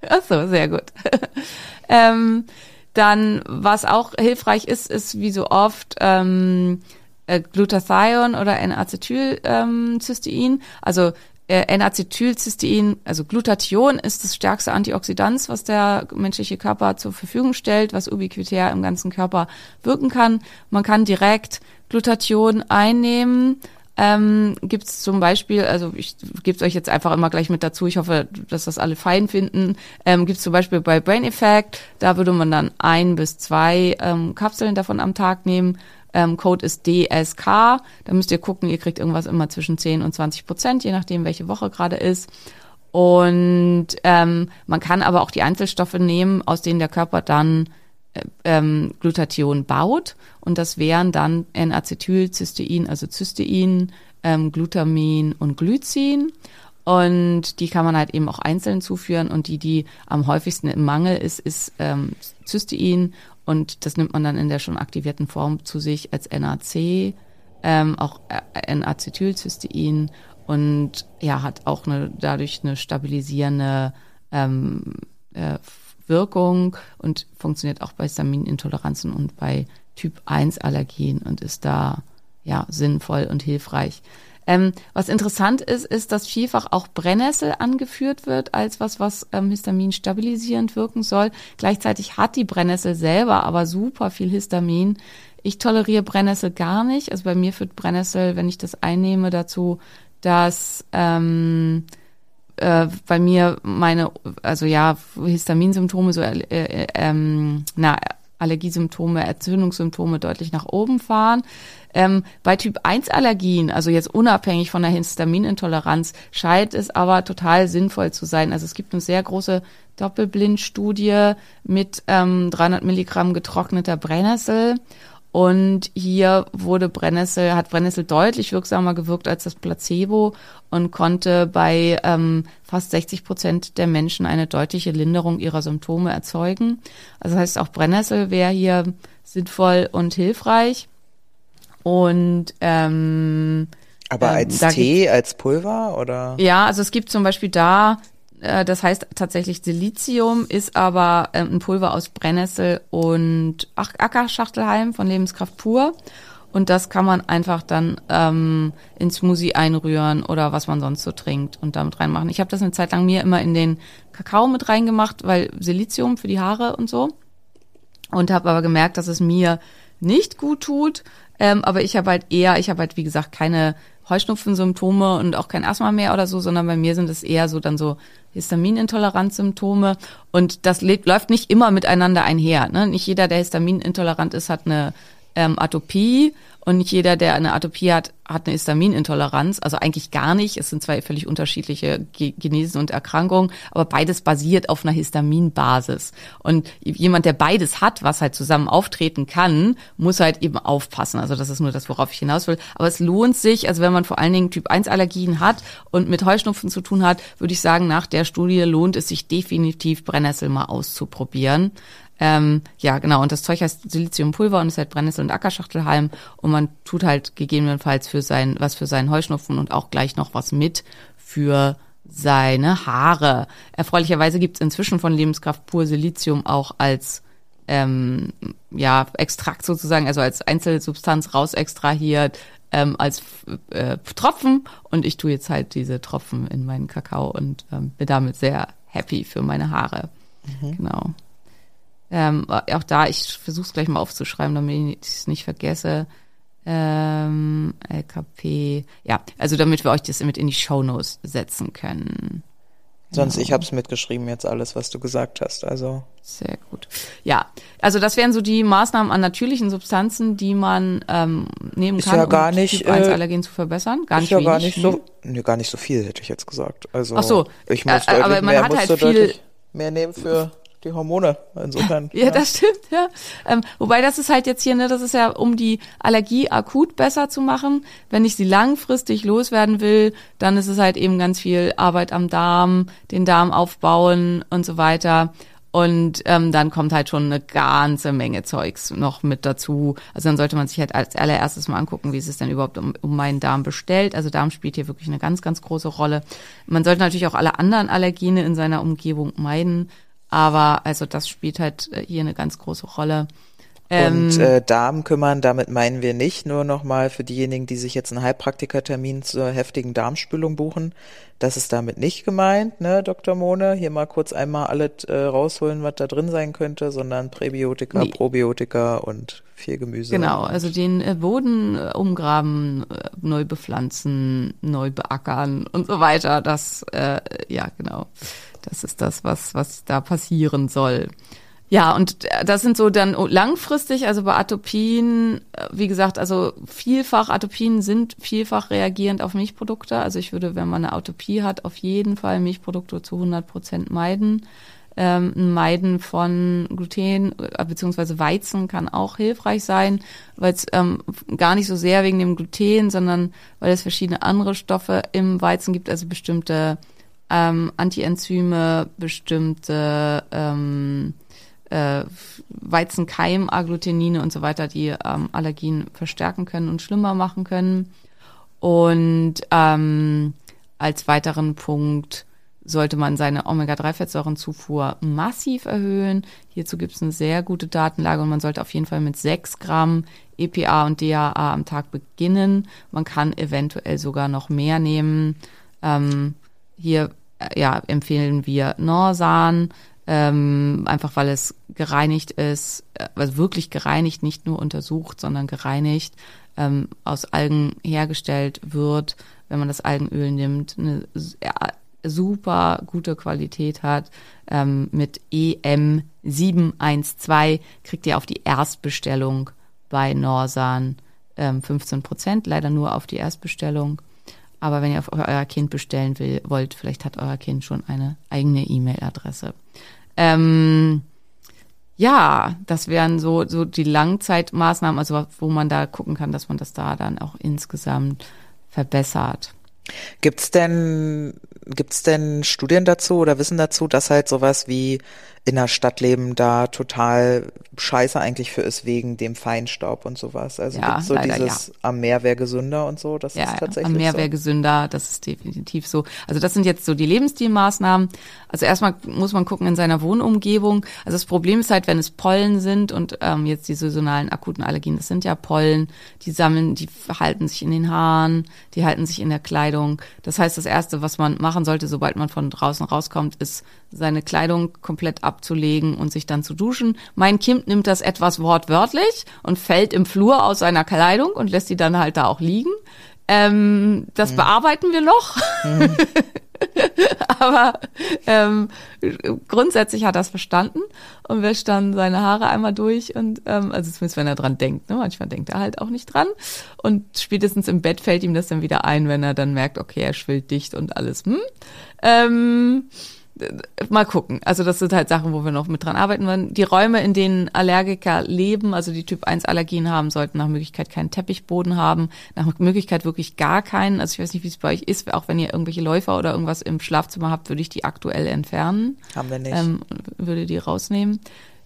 Ach so, sehr gut. ähm, dann, was auch hilfreich ist, ist wie so oft ähm, äh, Glutathion oder N-Acetylcystein. Ähm, also äh, N-Acetylcystein, also Glutathion ist das stärkste Antioxidant, was der menschliche Körper zur Verfügung stellt, was ubiquitär im ganzen Körper wirken kann. Man kann direkt Glutathion einnehmen. Ähm, gibt es zum Beispiel, also ich gebe euch jetzt einfach immer gleich mit dazu, ich hoffe, dass das alle fein finden, ähm, gibt es zum Beispiel bei Brain Effect, da würde man dann ein bis zwei ähm, Kapseln davon am Tag nehmen. Ähm, Code ist DSK, da müsst ihr gucken, ihr kriegt irgendwas immer zwischen 10 und 20 Prozent, je nachdem, welche Woche gerade ist. Und ähm, man kann aber auch die Einzelstoffe nehmen, aus denen der Körper dann ähm, Glutathion baut. Und das wären dann N-Acetylcystein, also Cystein, ähm, Glutamin und Glycin. Und die kann man halt eben auch einzeln zuführen. Und die, die am häufigsten im Mangel ist, ist ähm, Cystein. Und das nimmt man dann in der schon aktivierten Form zu sich als NAC, ähm, auch äh, N-Acetylcystein. Und ja, hat auch eine, dadurch eine stabilisierende ähm, äh, Wirkung und funktioniert auch bei Histaminintoleranzen und bei Typ 1 Allergien und ist da ja sinnvoll und hilfreich. Ähm, was interessant ist, ist, dass vielfach auch Brennnessel angeführt wird als was, was ähm, Histamin stabilisierend wirken soll. Gleichzeitig hat die Brennnessel selber aber super viel Histamin. Ich toleriere Brennnessel gar nicht. Also bei mir führt Brennnessel, wenn ich das einnehme, dazu, dass ähm, äh, bei mir meine, also ja, Histaminsymptome, so äh, äh, ähm, na, Allergiesymptome, Entzündungssymptome deutlich nach oben fahren. Ähm, bei Typ 1 Allergien, also jetzt unabhängig von der Histaminintoleranz, scheint es aber total sinnvoll zu sein. Also es gibt eine sehr große Doppelblindstudie mit ähm, 300 Milligramm getrockneter Brennnessel Und hier wurde Brennnessel, hat Brennnessel deutlich wirksamer gewirkt als das Placebo und konnte bei ähm, fast 60 Prozent der Menschen eine deutliche Linderung ihrer Symptome erzeugen. Also das heißt, auch Brennnessel wäre hier sinnvoll und hilfreich. Und ähm, Aber Ähm, als da Tee, als Pulver oder? ja, also es gibt zum Beispiel da, das heißt tatsächlich Silizium, ist aber ähm, ein Pulver aus Brennnessel und Ach- Ackerschachtelhalm von Lebenskraft pur. Und das kann man einfach dann ähm, in Smoothie einrühren oder was man sonst so trinkt und damit reinmachen. Ich habe das eine Zeit lang mir immer in den Kakao mit reingemacht, weil Silizium für die Haare und so. Und habe aber gemerkt, dass es mir nicht gut tut. Ähm, aber ich habe halt eher, ich habe halt wie gesagt keine Heuschnupfensymptome und auch kein Asthma mehr oder so, sondern bei mir sind es eher so dann so Histaminintoleranzsymptome. Und das läuft nicht immer miteinander einher. Ne? Nicht jeder, der histaminintolerant ist, hat eine ähm, Atopie und nicht jeder, der eine Atopie hat, hat eine Histaminintoleranz. Also eigentlich gar nicht. Es sind zwei völlig unterschiedliche Ge Genesen und Erkrankungen, aber beides basiert auf einer Histaminbasis. Und jemand, der beides hat, was halt zusammen auftreten kann, muss halt eben aufpassen. Also das ist nur das, worauf ich hinaus will. Aber es lohnt sich, also wenn man vor allen Dingen Typ 1 Allergien hat und mit Heuschnupfen zu tun hat, würde ich sagen, nach der Studie lohnt es sich definitiv Brennnessel mal auszuprobieren. Ähm, ja, genau. Und das Zeug heißt Siliziumpulver und ist halt Brennnessel und Ackerschachtelhalm. Und man tut halt gegebenenfalls für sein, was für seinen Heuschnupfen und auch gleich noch was mit für seine Haare. Erfreulicherweise gibt's inzwischen von Lebenskraft pur Silizium auch als ähm, ja, Extrakt sozusagen, also als Einzelsubstanz rausextrahiert, ähm, als äh, Tropfen. Und ich tue jetzt halt diese Tropfen in meinen Kakao und ähm, bin damit sehr happy für meine Haare. Genau. Ähm, auch da, ich versuche es gleich mal aufzuschreiben, damit ich es nicht vergesse. Ähm, LKP, ja, also damit wir euch das mit in die Shownotes setzen können. Sonst, ich hab's mitgeschrieben jetzt alles, was du gesagt hast. Also Sehr gut. Ja, also das wären so die Maßnahmen an natürlichen Substanzen, die man ähm, nehmen Ist kann, ja gar um nicht, Typ 1 äh, Allergen zu verbessern. Gar nicht ja gar nicht so, ne? nee, gar nicht so viel, hätte ich jetzt gesagt. Also Ach so, ich muss äh, aber man mehr, hat halt viel- mehr nehmen für die Hormone. Insofern. Ja, das stimmt, ja. Ähm, wobei das ist halt jetzt hier, ne, das ist ja, um die Allergie akut besser zu machen. Wenn ich sie langfristig loswerden will, dann ist es halt eben ganz viel Arbeit am Darm, den Darm aufbauen und so weiter. Und ähm, dann kommt halt schon eine ganze Menge Zeugs noch mit dazu. Also dann sollte man sich halt als allererstes mal angucken, wie ist es denn überhaupt um, um meinen Darm bestellt. Also Darm spielt hier wirklich eine ganz, ganz große Rolle. Man sollte natürlich auch alle anderen Allergene in seiner Umgebung meiden. Aber also das spielt halt äh, hier eine ganz große Rolle. Ähm, Und äh, Darm kümmern, damit meinen wir nicht, nur nochmal für diejenigen, die sich jetzt einen Heilpraktikertermin zur heftigen Darmspülung buchen. Das ist damit nicht gemeint, ne, Dr. Mohne? Hier mal kurz einmal alles äh, rausholen, was da drin sein könnte, sondern Präbiotika, Nee. Probiotika und viel Gemüse. Genau, also den äh, Boden äh, umgraben, neu bepflanzen, neu beackern und so weiter. Das, äh, ja, genau. Das ist das, was, was da passieren soll. Ja, und das sind so dann langfristig, also bei Atopien, äh, wie gesagt, also vielfach, Atopien sind vielfach reagierend auf Milchprodukte. Also ich würde, wenn man eine Atopie hat, auf jeden Fall Milchprodukte zu 100 Prozent meiden. Ähm, Meiden von Gluten äh, beziehungsweise Weizen kann auch hilfreich sein, weil es ähm, gar nicht so sehr wegen dem Gluten, sondern weil es verschiedene andere Stoffe im Weizen gibt, also bestimmte ähm, Antienzyme, bestimmte ähm, äh, Weizenkeim, Agglutinine und so weiter, die ähm, Allergien verstärken können und schlimmer machen können. Und ähm, als weiteren Punkt sollte man seine Omega-3-Fettsäurenzufuhr massiv erhöhen. Hierzu gibt es eine sehr gute Datenlage und man sollte auf jeden Fall mit 6 Gramm EPA und DHA am Tag beginnen. Man kann eventuell sogar noch mehr nehmen. Ähm, hier äh, ja, empfehlen wir Norsan, ähm, einfach weil es gereinigt ist, äh, also wirklich gereinigt, nicht nur untersucht, sondern gereinigt, ähm, aus Algen hergestellt wird, wenn man das Algenöl nimmt, eine super gute Qualität hat. Ähm, mit EM712 kriegt ihr auf die Erstbestellung bei Norsan ähm, 15 Prozent, leider nur auf die Erstbestellung. Aber wenn ihr auf euer Kind bestellen will, wollt, vielleicht hat euer Kind schon eine eigene E-Mail-Adresse. Ähm, ja, das wären so, so die Langzeitmaßnahmen, also wo man da gucken kann, dass man das da dann auch insgesamt verbessert. Gibt's denn, gibt's denn Studien dazu oder Wissen dazu, dass halt sowas wie in der Stadtleben da total scheiße eigentlich für ist wegen dem Feinstaub und sowas. Also Ja, gibt's so leider dieses ja. am Meer wäre gesünder und so, das Ja, ist tatsächlich am Meer so. wäre gesünder, das ist definitiv so. Also das sind jetzt so die Lebensstilmaßnahmen. Also erstmal muss man gucken in seiner Wohnumgebung. Also das Problem ist halt, wenn es Pollen sind und ähm, jetzt die saisonalen akuten Allergien, das sind ja Pollen, die sammeln, die halten sich in den Haaren, die halten sich in der Kleidung. Das heißt, das Erste, was man machen sollte, sobald man von draußen rauskommt, ist seine Kleidung komplett abzulegen und sich dann zu duschen. Mein Kind nimmt das etwas wortwörtlich und fällt im Flur aus seiner Kleidung und lässt die dann halt da auch liegen. Ähm, das bearbeiten wir noch. Aber ähm, grundsätzlich hat er es verstanden und wäscht dann seine Haare einmal durch und ähm, also zumindest wenn er dran denkt. Ne? Manchmal denkt er halt auch nicht dran und spätestens im Bett fällt ihm das dann wieder ein, wenn er dann merkt, okay, er schwillt dicht und alles. Hm? Ähm, mal gucken. Also das sind halt Sachen, wo wir noch mit dran arbeiten werden. Die Räume, in denen Allergiker leben, also die Typ 1 Allergien haben, sollten nach Möglichkeit keinen Teppichboden haben, nach Möglichkeit wirklich gar keinen. Also ich weiß nicht, wie es bei euch ist, auch wenn ihr irgendwelche Läufer oder irgendwas im Schlafzimmer habt, würde ich die aktuell entfernen. Haben wir nicht. Ähm, würde die rausnehmen.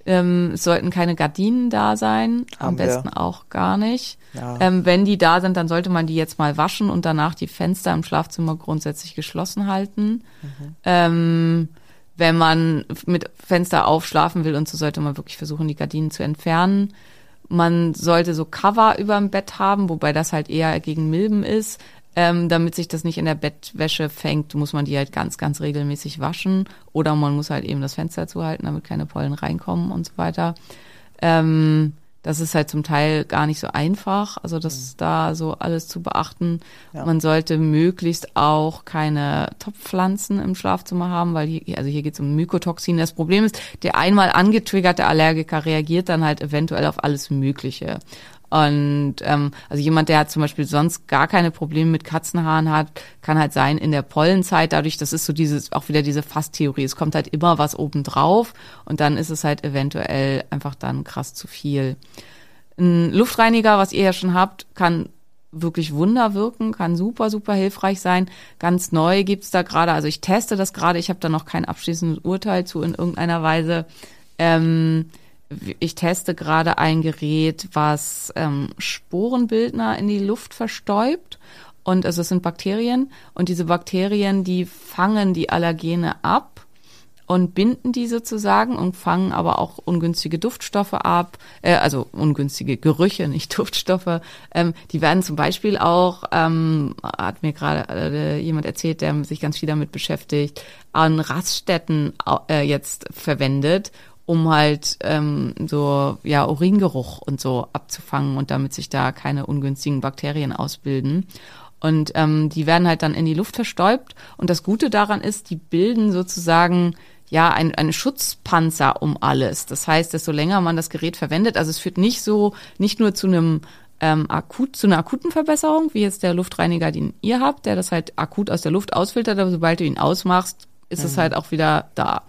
Ähm, es sollten keine Gardinen da sein, am Haben wir. besten auch gar nicht. Ja. Ähm, wenn die da sind, dann sollte man die jetzt mal waschen und danach die Fenster im Schlafzimmer grundsätzlich geschlossen halten. Ähm, wenn man mit Fenster aufschlafen will und so, sollte man wirklich versuchen, die Gardinen zu entfernen. Man sollte so Cover über dem Bett haben, wobei das halt eher gegen Milben ist. Ähm, damit sich das nicht in der Bettwäsche fängt, muss man die halt ganz, ganz regelmäßig waschen. Oder man muss halt eben das Fenster zuhalten, damit keine Pollen reinkommen und so weiter. Ähm, das ist halt zum Teil gar nicht so einfach, also das da so alles zu beachten. Ja. Man sollte möglichst auch keine Topfpflanzen im Schlafzimmer haben, weil hier, also hier geht es um Mykotoxine. Das Problem ist, der einmal angetriggerte Allergiker reagiert dann halt eventuell auf alles Mögliche. Und ähm, also jemand, der hat zum Beispiel sonst gar keine Probleme mit Katzenhaaren hat, kann halt sein in der Pollenzeit, dadurch, das ist so dieses, auch wieder diese Fasstheorie, es kommt halt immer was obendrauf und dann ist es halt eventuell einfach dann krass zu viel. Ein Luftreiniger, was ihr ja schon habt, kann wirklich Wunder wirken, kann super, super hilfreich sein. Ganz neu gibt's da gerade, also ich teste das gerade, ich habe da noch kein abschließendes Urteil zu in irgendeiner Weise. Ähm, ich teste gerade ein Gerät, was ähm, Sporenbildner in die Luft verstäubt. Und also es sind Bakterien. Und diese Bakterien, die fangen die Allergene ab und binden die sozusagen und fangen aber auch ungünstige Duftstoffe ab, äh, also ungünstige Gerüche, nicht Duftstoffe. Ähm, die werden zum Beispiel auch, ähm, hat mir gerade äh, jemand erzählt, der sich ganz viel damit beschäftigt, an Raststätten äh, jetzt verwendet, um halt ähm, so ja Uringeruch und so abzufangen und damit sich da keine ungünstigen Bakterien ausbilden. Und ähm, die werden halt dann in die Luft verstäubt. Und das Gute daran ist, die bilden sozusagen ja ein, eine Schutzpanzer um alles. Das heißt, desto länger man das Gerät verwendet, also es führt nicht so, nicht nur zu einem ähm, akut, zu einer akuten Verbesserung, wie jetzt der Luftreiniger, den ihr habt, der das halt akut aus der Luft ausfiltert, aber sobald du ihn ausmachst, ist es halt auch wieder da.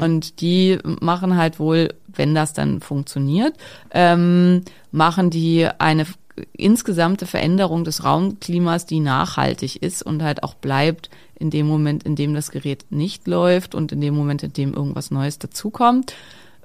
Und die machen halt wohl, wenn das dann funktioniert, ähm, machen die eine insgesamte Veränderung des Raumklimas, die nachhaltig ist und halt auch bleibt in dem Moment, in dem das Gerät nicht läuft und in dem Moment, in dem irgendwas Neues dazukommt.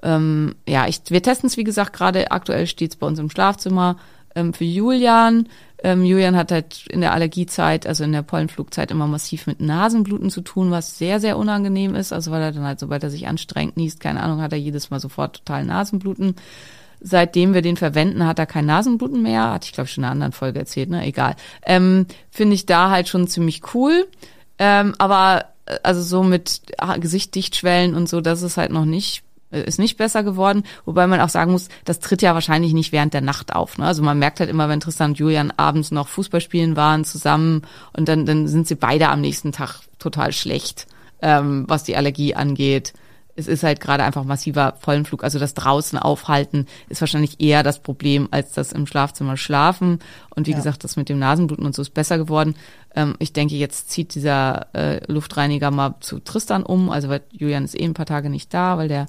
Ähm, ja, ich, wir testen es, wie gesagt, gerade aktuell steht es bei uns im Schlafzimmer ähm, für Julian. Ähm, Julian hat halt in der Allergiezeit, also in der Pollenflugzeit, immer massiv mit Nasenbluten zu tun, was sehr, sehr unangenehm ist. Also weil er dann halt, sobald er sich anstrengt, niest, keine Ahnung, hat er jedes Mal sofort total Nasenbluten. Seitdem wir den verwenden, hat er kein Nasenbluten mehr. Hatte ich, glaube ich, schon in einer anderen Folge erzählt, ne? Egal. Ähm, Finde ich da halt schon ziemlich cool. Ähm, aber äh, also so mit ah, Gesicht dichtschwellen und so, das ist halt noch nicht ist nicht besser geworden, wobei man auch sagen muss, das tritt ja wahrscheinlich nicht während der Nacht auf. Ne? Also man merkt halt immer, wenn Tristan und Julian abends noch Fußball spielen waren zusammen und dann, dann sind sie beide am nächsten Tag total schlecht, ähm, was die Allergie angeht. Es ist halt gerade einfach massiver Pollenflug. Also das draußen aufhalten ist wahrscheinlich eher das Problem, als das im Schlafzimmer schlafen. Und wie Ja. gesagt, das mit dem Nasenbluten und so ist besser geworden. Ähm, ich denke, jetzt zieht dieser äh, Luftreiniger mal zu Tristan um. Also weil Julian ist eh ein paar Tage nicht da, weil der äh,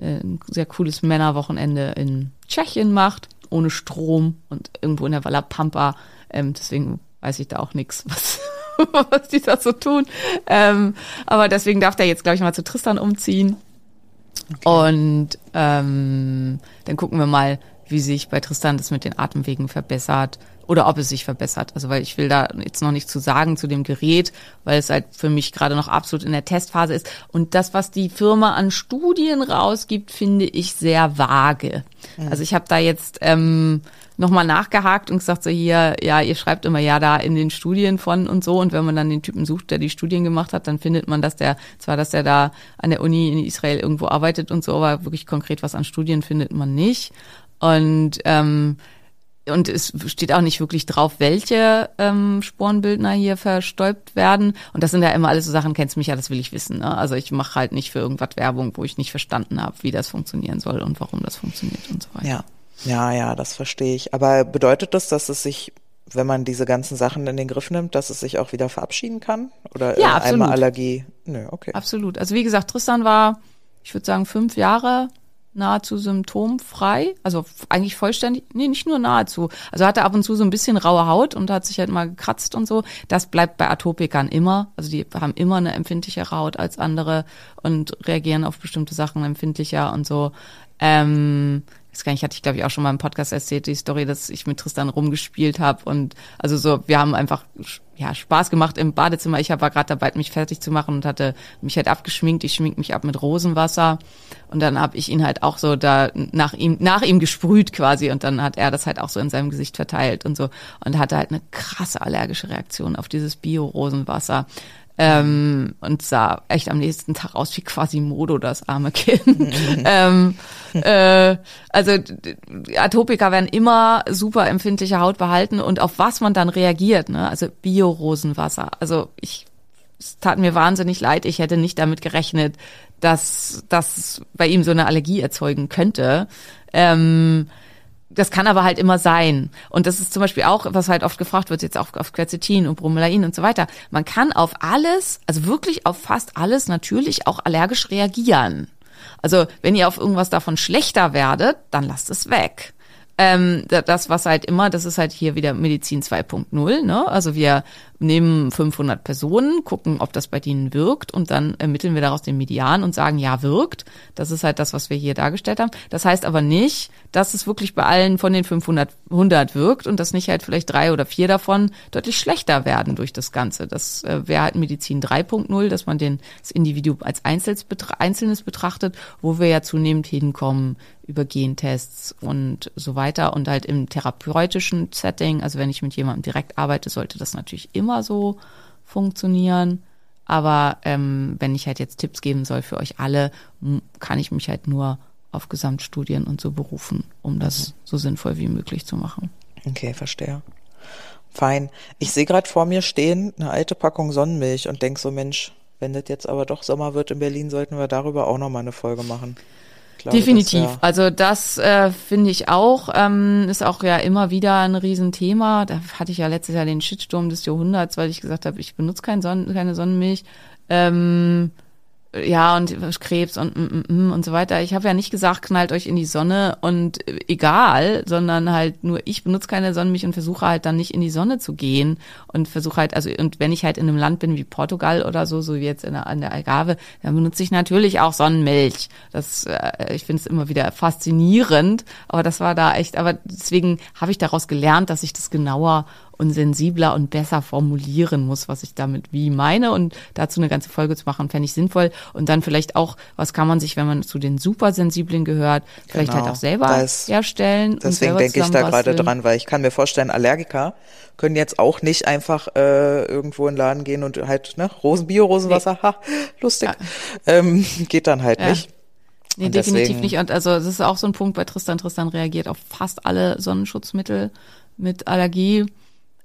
ein sehr cooles Männerwochenende in Tschechien macht, ohne Strom und irgendwo in der Walla Pampa. Ähm, deswegen weiß ich da auch nichts, was, was die da so tun. Ähm, aber deswegen darf der jetzt, glaube ich, mal zu Tristan umziehen. Und ähm, dann gucken wir mal, wie sich bei Tristan das mit den Atemwegen verbessert oder ob es sich verbessert. Also weil ich will da jetzt noch nicht zu sagen zu dem Gerät, weil es halt für mich gerade noch absolut in der Testphase ist. Und das, was die Firma an Studien rausgibt, finde ich sehr vage. Also ich habe da jetzt ähm, nochmal nachgehakt und gesagt so hier, ja, ihr schreibt immer ja da in den Studien von und so. Und wenn man dann den Typen sucht, der die Studien gemacht hat, dann findet man, dass der, zwar, dass der da an der Uni in Israel irgendwo arbeitet und so, aber wirklich konkret was an Studien findet man nicht. Und ähm, und es steht auch nicht wirklich drauf, welche ähm, Sporenbildner hier verstäubt werden. Und das sind ja immer alles so Sachen, kennst mich ja, das will ich wissen. Ne? Also ich mache halt nicht für irgendwas Werbung, wo ich nicht verstanden habe, wie das funktionieren soll und warum das funktioniert und so weiter. Ja, ja, ja, das verstehe ich. Aber bedeutet das, dass es sich, wenn man diese ganzen Sachen in den Griff nimmt, dass es sich auch wieder verabschieden kann? Oder Ja, absolut. einmal Allergie? Nö, okay. Absolut. Also wie gesagt, Tristan war, ich würde sagen, fünf Jahre nahezu symptomfrei, also eigentlich vollständig, nee, nicht nur nahezu. Also hatte ab und zu so ein bisschen raue Haut und hat sich halt mal gekratzt und so. Das bleibt bei Atopikern immer. Also die haben immer eine empfindlichere Haut als andere und reagieren auf bestimmte Sachen empfindlicher und so. Ähm, das gar nicht, hatte ich glaube ich auch schon mal im Podcast erzählt, die Story, dass ich mit Tristan rumgespielt habe und also so, wir haben einfach ja Spaß gemacht im Badezimmer. Ich war gerade dabei, mich fertig zu machen und hatte mich halt abgeschminkt. Ich schmink mich ab mit Rosenwasser und dann habe ich ihn halt auch so da nach ihm nach ihm gesprüht quasi und dann hat er das halt auch so in seinem Gesicht verteilt und so und hatte halt eine krasse allergische Reaktion auf dieses Bio-Rosenwasser. Ähm, und sah echt am nächsten Tag aus wie Quasimodo, das arme Kind. ähm, äh, also Atopiker werden immer super empfindliche Haut behalten und auf was man dann reagiert, ne? Also Bio-Rosenwasser. Also ich es tat mir wahnsinnig leid. Ich hätte nicht damit gerechnet, dass das bei ihm so eine Allergie erzeugen könnte. Ähm, das kann aber halt immer sein. Und das ist zum Beispiel auch, was halt oft gefragt wird, jetzt auch auf Quercetin und Bromelain und so weiter. Man kann auf alles, also wirklich auf fast alles natürlich auch allergisch reagieren. Also wenn ihr auf irgendwas davon schlechter werdet, dann lasst es weg. Ähm, da- das, was halt immer, das ist halt hier wieder Medizin 2.0, ne? Also wir nehmen 500 Personen, gucken, ob das bei denen wirkt und dann ermitteln wir daraus den Median und sagen, ja, wirkt. Das ist halt das, was wir hier dargestellt haben. Das heißt aber nicht, dass es wirklich bei allen von den 500 100 wirkt und dass nicht halt vielleicht drei oder vier davon deutlich schlechter werden durch das Ganze. Das äh, wäre halt Medizin 3.0, dass man den, das Individuum als Einzelnes betrachtet, wo wir ja zunehmend hinkommen über Gentests und so weiter und halt im therapeutischen Setting, also wenn ich mit jemandem direkt arbeite, sollte das natürlich immer so funktionieren. Aber ähm, wenn ich halt jetzt Tipps geben soll für euch alle, kann ich mich halt nur auf Gesamtstudien und so berufen, um das so sinnvoll wie möglich zu machen. Okay, verstehe. Fein. Ich sehe gerade vor mir stehen eine alte Packung Sonnenmilch und denk so, Mensch, wenn das jetzt aber doch Sommer wird in Berlin, sollten wir darüber auch noch mal eine Folge machen. Glaube, Definitiv. das wär- Also das äh, finde ich auch, ähm, ist auch ja immer wieder ein Riesenthema. Da hatte ich ja letztes Jahr den Shitsturm des Jahrhunderts, weil ich gesagt habe, ich benutze kein Sonnen, keine Sonnenmilch. Ähm, ja, und Krebs und mm, mm, mm und so weiter. Ich habe ja nicht gesagt, knallt euch in die Sonne und äh, egal, sondern halt nur ich benutze keine Sonnenmilch und versuche halt dann nicht in die Sonne zu gehen und versuche halt, also und wenn ich halt in einem Land bin wie Portugal oder so, so wie jetzt in der, an der Algarve, dann benutze ich natürlich auch Sonnenmilch. Das, äh, ich finde es immer wieder faszinierend, aber das war da echt, aber deswegen habe ich daraus gelernt, dass ich das genauer und sensibler und besser formulieren muss, was ich damit wie meine und dazu eine ganze Folge zu machen, fände ich sinnvoll. Und dann vielleicht auch, was kann man sich, wenn man zu den Supersensiblen gehört, vielleicht Genau. halt auch selber Da ist- herstellen. Deswegen denke ich da gerade dran, weil ich kann mir vorstellen, Allergiker können jetzt auch nicht einfach äh, irgendwo in den Laden gehen und halt, ne, Rosen, Bio-Rosenwasser, ha, lustig. Ähm, geht dann halt Ja. nicht. Nee, Und definitiv deswegen- nicht. Und also das ist auch so ein Punkt bei Tristan. Tristan reagiert auf fast alle Sonnenschutzmittel mit Allergie.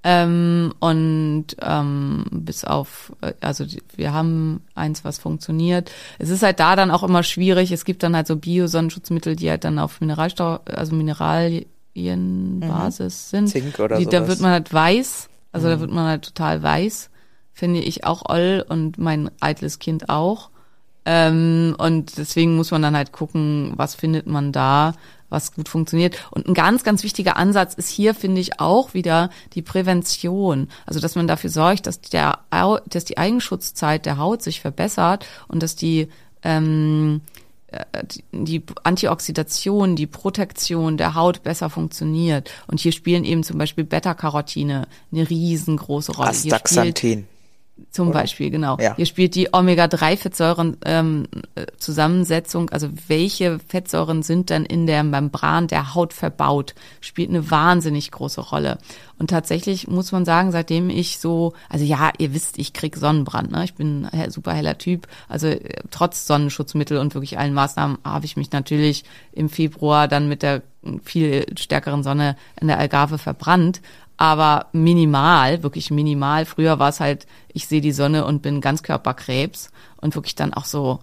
Ähm, und ähm, bis auf, äh, also wir haben eins, was funktioniert. Es ist halt da dann auch immer schwierig. Es gibt dann halt so Bio-Sonnenschutzmittel, die halt dann auf Mineralstoff, also Mineralienbasis sind. Zink oder die, Da sowas. wird man halt weiß. Also da wird man halt total weiß. Finde ich auch all und mein eitles Kind auch. Ähm, und deswegen muss man dann halt gucken, was findet man da, was gut funktioniert. Und ein ganz, ganz wichtiger Ansatz ist hier, finde ich, auch wieder die Prävention. Also, dass man dafür sorgt, dass der, dass die Eigenschutzzeit der Haut sich verbessert und dass die, ähm, äh, die Antioxidation, die Protektion der Haut besser funktioniert. Und hier spielen eben zum Beispiel Beta-Carotine eine riesengroße Rolle. Astaxanthin. Zum Oder? Beispiel, genau. Ja. Hier spielt die Omega-3-Fettsäuren ähm, äh, Zusammensetzung, also welche Fettsäuren sind denn in der Membran der Haut verbaut, spielt eine wahnsinnig große Rolle. Und tatsächlich muss man sagen, seitdem ich so, also ja, ihr wisst, ich krieg Sonnenbrand, ne? Ich bin ein super heller Typ. Also äh, trotz Sonnenschutzmittel und wirklich allen Maßnahmen habe ich mich natürlich im Februar dann mit der viel stärkeren Sonne in der Algarve verbrannt aber minimal, wirklich minimal. Früher war es halt, ich sehe die Sonne und bin Ganzkörperkrebs und wirklich dann auch so,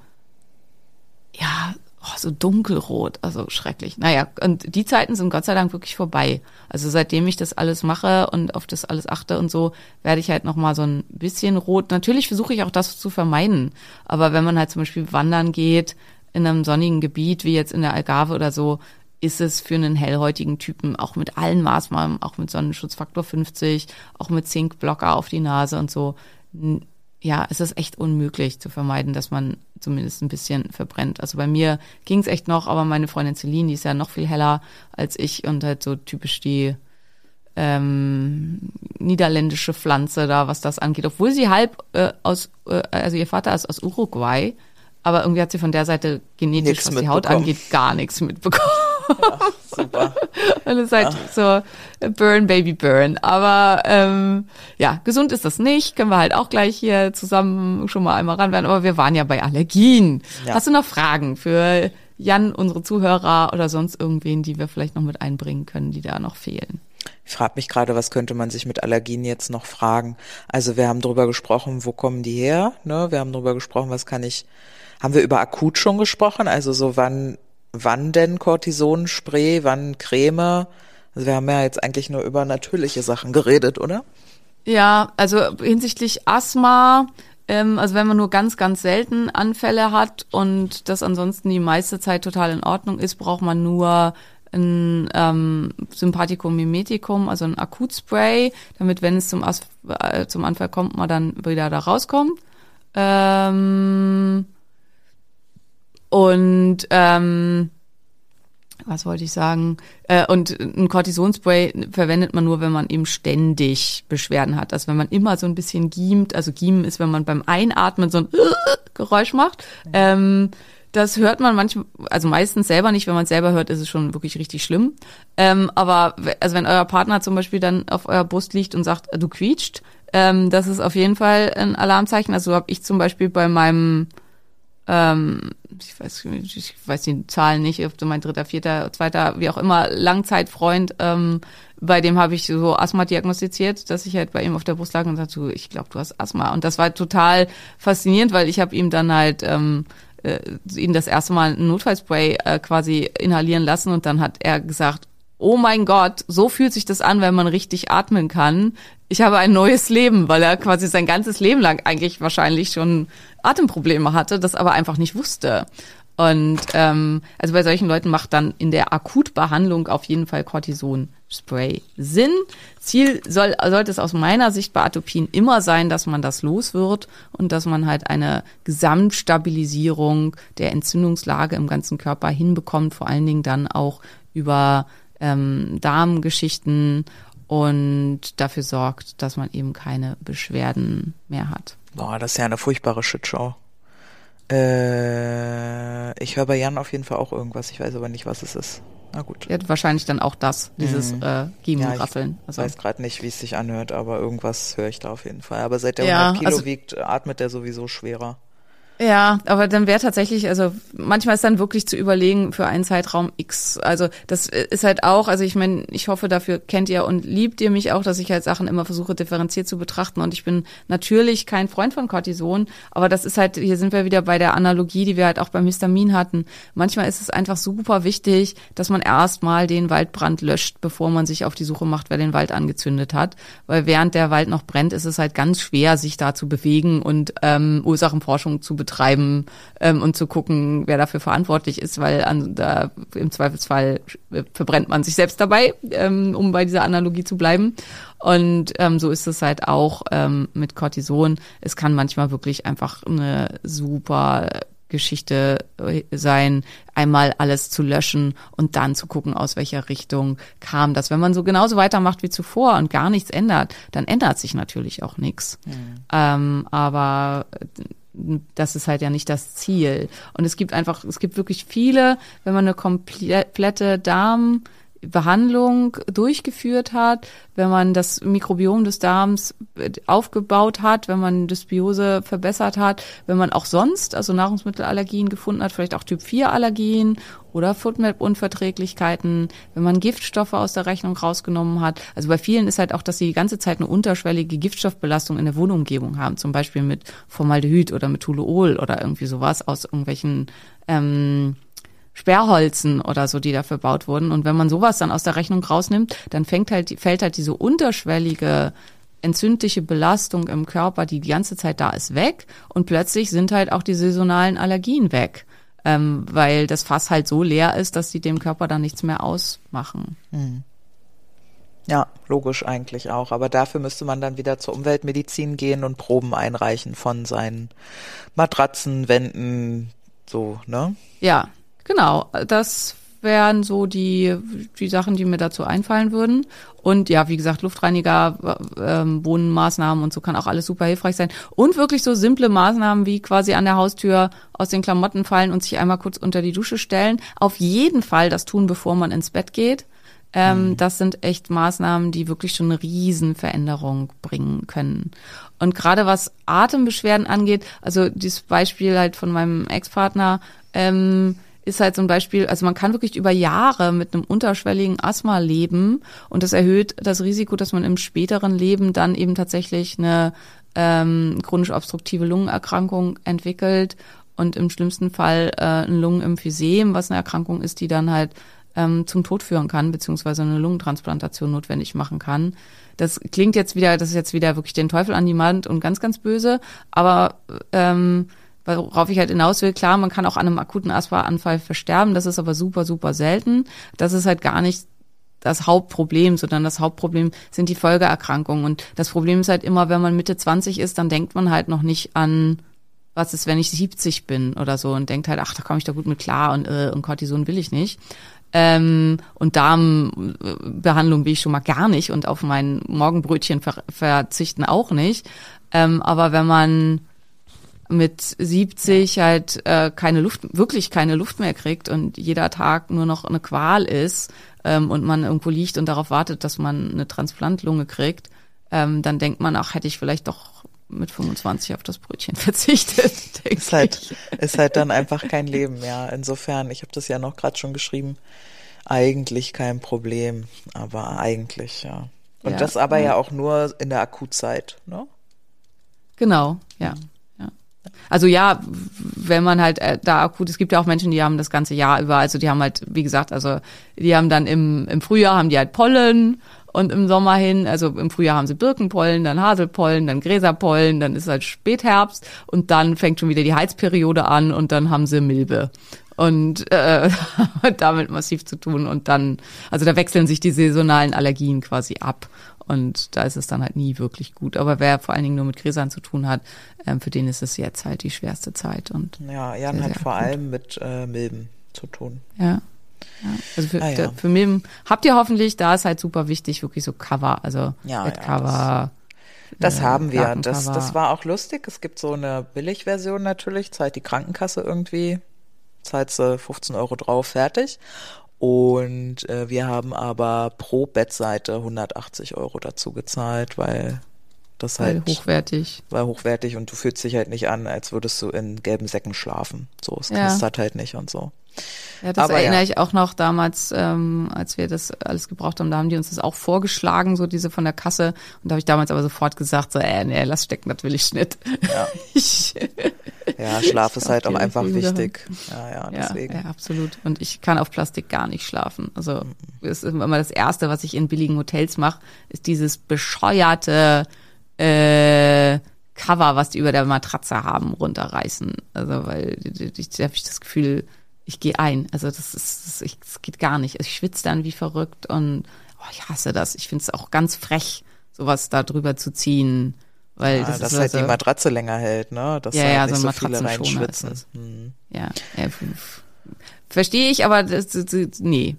ja, oh, so dunkelrot, also schrecklich. Naja, und die Zeiten sind Gott sei Dank wirklich vorbei. Also seitdem ich das alles mache und auf das alles achte und so, werde ich halt nochmal so ein bisschen rot. Natürlich versuche ich auch das zu vermeiden. Aber wenn man halt zum Beispiel wandern geht, in einem sonnigen Gebiet, wie jetzt in der Algarve oder so, ist es für einen hellhäutigen Typen auch mit allen Maßnahmen, auch mit Sonnenschutzfaktor 50, auch mit Zinkblocker auf die Nase und so, ja, es ist echt unmöglich zu vermeiden, dass man zumindest ein bisschen verbrennt. Also bei mir ging es echt noch, aber meine Freundin Celine, die ist ja noch viel heller als ich und halt so typisch die ähm, niederländische Pflanze da, was das angeht. Obwohl sie halb äh, aus, äh, also ihr Vater ist aus Uruguay, aber irgendwie hat sie von der Seite genetisch, Nix was die Haut angeht, gar nichts mitbekommen. Ja, super. Und es ist halt so Burn, Baby Burn. Aber ähm, ja, gesund ist das nicht. Können wir halt auch gleich hier zusammen schon mal einmal ran werden. Aber wir waren ja bei Allergien. Ja. Hast du noch Fragen für Jan, unsere Zuhörer oder sonst irgendwen, die wir vielleicht noch mit einbringen können, die da noch fehlen? Ich frage mich gerade, was könnte man sich mit Allergien jetzt noch fragen? Also wir haben drüber gesprochen, wo kommen die her? Ne? Wir haben drüber gesprochen, was kann ich. Haben wir über akut schon gesprochen? Also so wann wann denn Cortisonspray, wann Creme? Also wir haben ja jetzt eigentlich nur über natürliche Sachen geredet, oder? Ja, also hinsichtlich Asthma, ähm, also wenn man nur ganz, ganz selten Anfälle hat und das ansonsten die meiste Zeit total in Ordnung ist, braucht man nur ein ähm, Sympathikum Mimetikum, also ein Akutspray, damit, wenn es zum, As äh, zum Anfall kommt, man dann wieder da rauskommt. Ähm, und ähm, was wollte ich sagen? Äh, und ein Cortisonspray verwendet man nur, wenn man eben ständig Beschwerden hat. Also wenn man immer so ein bisschen giemt, also giemen ist, wenn man beim Einatmen so ein Geräusch macht. Ähm, das hört man manchmal, also meistens selber nicht. Wenn man es selber hört, ist es schon wirklich richtig schlimm. Ähm, aber also wenn euer Partner zum Beispiel dann auf eurer Brust liegt und sagt, du quietscht, ähm, das ist auf jeden Fall ein Alarmzeichen. Also habe ich zum Beispiel bei meinem ähm, ich weiß, ich weiß die Zahlen nicht, ob du mein dritter, vierter, zweiter, wie auch immer, Langzeitfreund, ähm, bei dem habe ich so Asthma diagnostiziert, dass ich halt bei ihm auf der Brust lag und sagte, ich glaube, du hast Asthma. Und das war total faszinierend, weil ich habe ihm dann halt ähm, äh, ihn das erste Mal ein Notfallspray äh, quasi inhalieren lassen und dann hat er gesagt, oh mein Gott, so fühlt sich das an, wenn man richtig atmen kann. Ich habe ein neues Leben, weil er quasi sein ganzes Leben lang eigentlich wahrscheinlich schon Atemprobleme hatte, das aber einfach nicht wusste. Und ähm, also bei solchen Leuten macht dann in der Akutbehandlung auf jeden Fall Cortison-Spray Sinn. Ziel soll, sollte es aus meiner Sicht bei Atopien immer sein, dass man das los wird und dass man halt eine Gesamtstabilisierung der Entzündungslage im ganzen Körper hinbekommt, vor allen Dingen dann auch über ähm, Darmgeschichten und dafür sorgt, dass man eben keine Beschwerden mehr hat. Boah, das ist ja eine furchtbare Shitshow. Äh, ich höre bei Jan auf jeden Fall auch irgendwas, ich weiß aber nicht, was es ist. Na gut. Ja, wahrscheinlich dann auch das, dieses Mhm. äh, Giemen, Ja, ich. Also, weiß gerade nicht, wie es sich anhört, aber irgendwas höre ich da auf jeden Fall. Aber seit der Ja, 100 Kilo also- wiegt, atmet der sowieso schwerer. Ja, aber dann wäre tatsächlich, also manchmal ist dann wirklich zu überlegen für einen Zeitraum X. Also das ist halt auch, also ich meine, ich hoffe, dafür kennt ihr und liebt ihr mich auch, dass ich halt Sachen immer versuche, differenziert zu betrachten. Und ich bin natürlich kein Freund von Cortison, aber das ist halt, hier sind wir wieder bei der Analogie, die wir halt auch beim Histamin hatten. Manchmal ist es einfach super wichtig, dass man erstmal den Waldbrand löscht, bevor man sich auf die Suche macht, wer den Wald angezündet hat. Weil während der Wald noch brennt, ist es halt ganz schwer, sich da zu bewegen und ähm, Ursachenforschung zu betreiben treiben ähm, und zu gucken, wer dafür verantwortlich ist, weil an, da, im Zweifelsfall äh, verbrennt man sich selbst dabei, ähm, um bei dieser Analogie zu bleiben. Und ähm, so ist es halt auch ähm, mit Cortison. Es kann manchmal wirklich einfach eine super Geschichte äh, sein, einmal alles zu löschen und dann zu gucken, aus welcher Richtung kam das. Wenn man so genauso weitermacht wie zuvor und gar nichts ändert, dann ändert sich natürlich auch nichts. Mhm. Ähm, aber äh, das ist halt ja nicht das Ziel. Und es gibt einfach, es gibt wirklich viele, wenn man eine komplette Darm Behandlung durchgeführt hat, wenn man das Mikrobiom des Darms äh, aufgebaut hat, wenn man Dysbiose verbessert hat, wenn man auch sonst, also Nahrungsmittelallergien gefunden hat, vielleicht auch Typ 4 Allergien oder Foodmap-Unverträglichkeiten, wenn man Giftstoffe aus der Rechnung rausgenommen hat. Also bei vielen ist halt auch, dass sie die ganze Zeit eine unterschwellige Giftstoffbelastung in der Wohnumgebung haben, zum Beispiel mit Formaldehyd oder mit oder irgendwie sowas aus irgendwelchen ähm, Sperrholzen oder so, die dafür gebaut wurden. Und wenn man sowas dann aus der Rechnung rausnimmt, dann fängt halt, fällt halt diese unterschwellige entzündliche Belastung im Körper, die die ganze Zeit da ist, weg. Und plötzlich sind halt auch die saisonalen Allergien weg. Ähm, weil das Fass halt so leer ist, dass sie dem Körper dann nichts mehr ausmachen. Hm. Ja, logisch eigentlich auch. Aber dafür müsste man dann wieder zur Umweltmedizin gehen und Proben einreichen von seinen Matratzen, Wänden, so, ne? Ja, Genau, das wären so die, die Sachen, die mir dazu einfallen würden. Und ja, wie gesagt, Luftreiniger, ähm, Wohnmaßnahmen und so kann auch alles super hilfreich sein. Und wirklich so simple Maßnahmen wie quasi an der Haustür aus den Klamotten fallen und sich einmal kurz unter die Dusche stellen. Auf jeden Fall das tun, bevor man ins Bett geht. Ähm, mhm. Das sind echt Maßnahmen, die wirklich schon eine Riesenveränderung bringen können. Und gerade was Atembeschwerden angeht, also dieses Beispiel halt von meinem Ex-Partner, ähm, ist halt zum Beispiel, also man kann wirklich über Jahre mit einem unterschwelligen Asthma leben und das erhöht das Risiko, dass man im späteren Leben dann eben tatsächlich eine ähm, chronisch obstruktive Lungenerkrankung entwickelt und im schlimmsten Fall äh, ein Lungenemphysem, was eine Erkrankung ist, die dann halt ähm, zum Tod führen kann, beziehungsweise eine Lungentransplantation notwendig machen kann. Das klingt jetzt wieder, das ist jetzt wieder wirklich den Teufel an die Wand und ganz, ganz böse, aber ähm, worauf ich halt hinaus will, klar, man kann auch an einem akuten Asthmaanfall versterben, das ist aber super, super selten. Das ist halt gar nicht das Hauptproblem, sondern das Hauptproblem sind die Folgeerkrankungen. Und das Problem ist halt immer, wenn man Mitte 20 ist, dann denkt man halt noch nicht an, was ist, wenn ich 70 bin oder so und denkt halt, ach, da komme ich da gut mit klar und, äh, und Cortison will ich nicht. Ähm, und Darmbehandlung will ich schon mal gar nicht und auf mein Morgenbrötchen ver verzichten auch nicht. Ähm, aber wenn man mit 70 halt äh, keine Luft, wirklich keine Luft mehr kriegt und jeder Tag nur noch eine Qual ist ähm, und man irgendwo liegt und darauf wartet, dass man eine Transplantlunge kriegt, ähm, dann denkt man, ach, hätte ich vielleicht doch mit 25 auf das Brötchen verzichtet. Ist halt, ist halt dann einfach kein Leben, ja. Insofern, ich habe das ja noch gerade schon geschrieben, eigentlich kein Problem, aber eigentlich, ja. Und ja, das aber ja. ja auch nur in der Akutzeit, ne? Genau, ja. Mhm. Also ja, wenn man halt äh, da akut, es gibt ja auch Menschen, die haben das ganze Jahr über, also die haben halt, wie gesagt, also die haben dann im, im Frühjahr haben die halt Pollen und im Sommer hin, also im Frühjahr haben sie Birkenpollen, dann Haselpollen, dann Gräserpollen, dann ist halt Spätherbst und dann fängt schon wieder die Heizperiode an und dann haben sie Milbe. Und äh, damit massiv zu tun und dann, also da wechseln sich die saisonalen Allergien quasi ab und da ist es dann halt nie wirklich gut. Aber wer vor allen Dingen nur mit Gräsern zu tun hat, ähm, für den ist es jetzt halt die schwerste Zeit. Und ja, Jan sehr, hat sehr vor gut. allem mit äh, Milben zu tun. Ja. Ja, also für, ah, ja. für Milben habt ihr hoffentlich, da ist halt super wichtig, wirklich so Cover, also ja, Cover. Das, das äh, haben wir. Das, das war auch lustig. Es gibt so eine Billigversion natürlich, zahlt die Krankenkasse irgendwie, zahlt sie 15 Euro drauf, fertig. Und äh, wir haben aber pro Bettseite 180 Euro dazu gezahlt, weil das weil halt hochwertig. War hochwertig und du fühlst dich halt nicht an, als würdest du in gelben Säcken schlafen. So, es ja. knistert halt nicht und so. Ja, das Aber erinnere ja. ich auch noch damals, ähm, als wir das alles gebraucht haben, da haben die uns das auch vorgeschlagen, so diese von der Kasse. Und da habe ich damals aber sofort gesagt, so, äh, nee, lass stecken, das will ich nicht. Ja, ich, ja Schlaf ist halt auch einfach wichtig. Ja, ja, deswegen. Ja, ja, absolut. Und ich kann auf Plastik gar nicht schlafen. Also mhm. ist immer das Erste, was ich in billigen Hotels mache, ist dieses bescheuerte äh, Cover, was die über der Matratze haben, runterreißen. Also, weil ich, da habe ich das Gefühl, ich gehe ein. Also das ist, das, ich, das geht gar nicht. Also ich schwitze dann wie verrückt und oh, ich hasse das. Ich finde es auch ganz frech, sowas da drüber zu ziehen. Weil Ja, das dass ist halt also, die Matratze länger hält, ne? Dass Ja, halt nicht so so viele reinschwitzen. ist. Hm. ja, ja, verstehe ich, aber das, das, das, nee.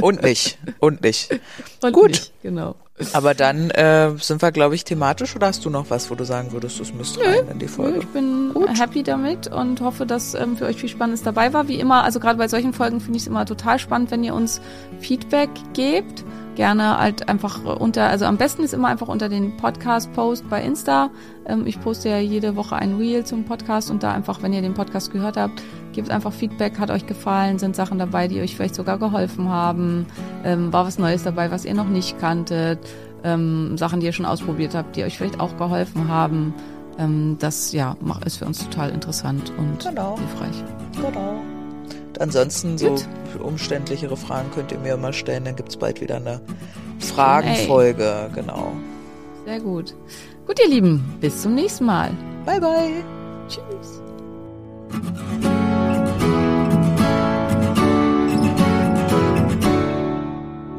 Und nicht. Und nicht. Und Gut. Nicht, genau. Aber dann äh, sind wir, glaube ich, thematisch oder hast du noch was, wo du sagen würdest, das müsste rein in die Folge? Ich bin happy damit und hoffe, dass ähm, für euch viel Spannendes dabei war. Wie immer, also gerade bei solchen Folgen finde ich es immer total spannend, wenn ihr uns Feedback gebt. Gerne halt einfach unter, also am besten ist immer einfach unter den Podcast-Post bei Insta. Ähm, ich poste ja jede Woche ein Reel zum Podcast und da einfach, wenn ihr den Podcast gehört habt, gebt einfach Feedback, hat euch gefallen, sind Sachen dabei, die euch vielleicht sogar geholfen haben, ähm, war was Neues dabei, was ihr noch nicht kanntet, ähm, Sachen, die ihr schon ausprobiert habt, die euch vielleicht auch geholfen haben. Ähm, das ja mach- ist für uns total interessant und Genau. hilfreich. Genau. Und ansonsten so Gut. umständlichere Fragen könnt ihr mir immer stellen. Dann gibt's bald wieder eine Fragenfolge. Genau. Sehr gut. Gut, ihr Lieben, bis zum nächsten Mal. Bye, bye. Tschüss.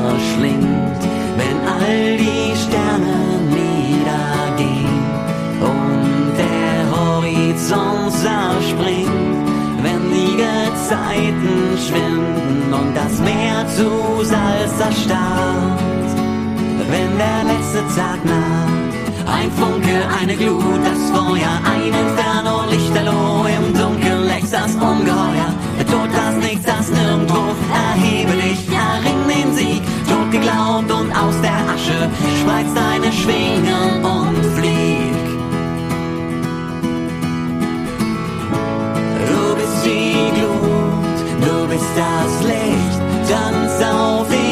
Verschlingt, wenn all die Sterne niedergehen und der Horizont zerspringt, wenn die Gezeiten schwinden und das Meer zu Salz erstarrt, wenn der letzte Tag naht. Ein Funke, eine Glut, das Feuer, ein Inferno, Lichterloh, im Dunkeln wächst das Ungeheuer. Tod, das Nichts, das Nirgendwo, erhebe dich, erring den Sieg. Tot geglaubt und aus der Asche, spreiz deine Schwingen und flieg. Du bist die Glut, du bist das Licht, tanz auf den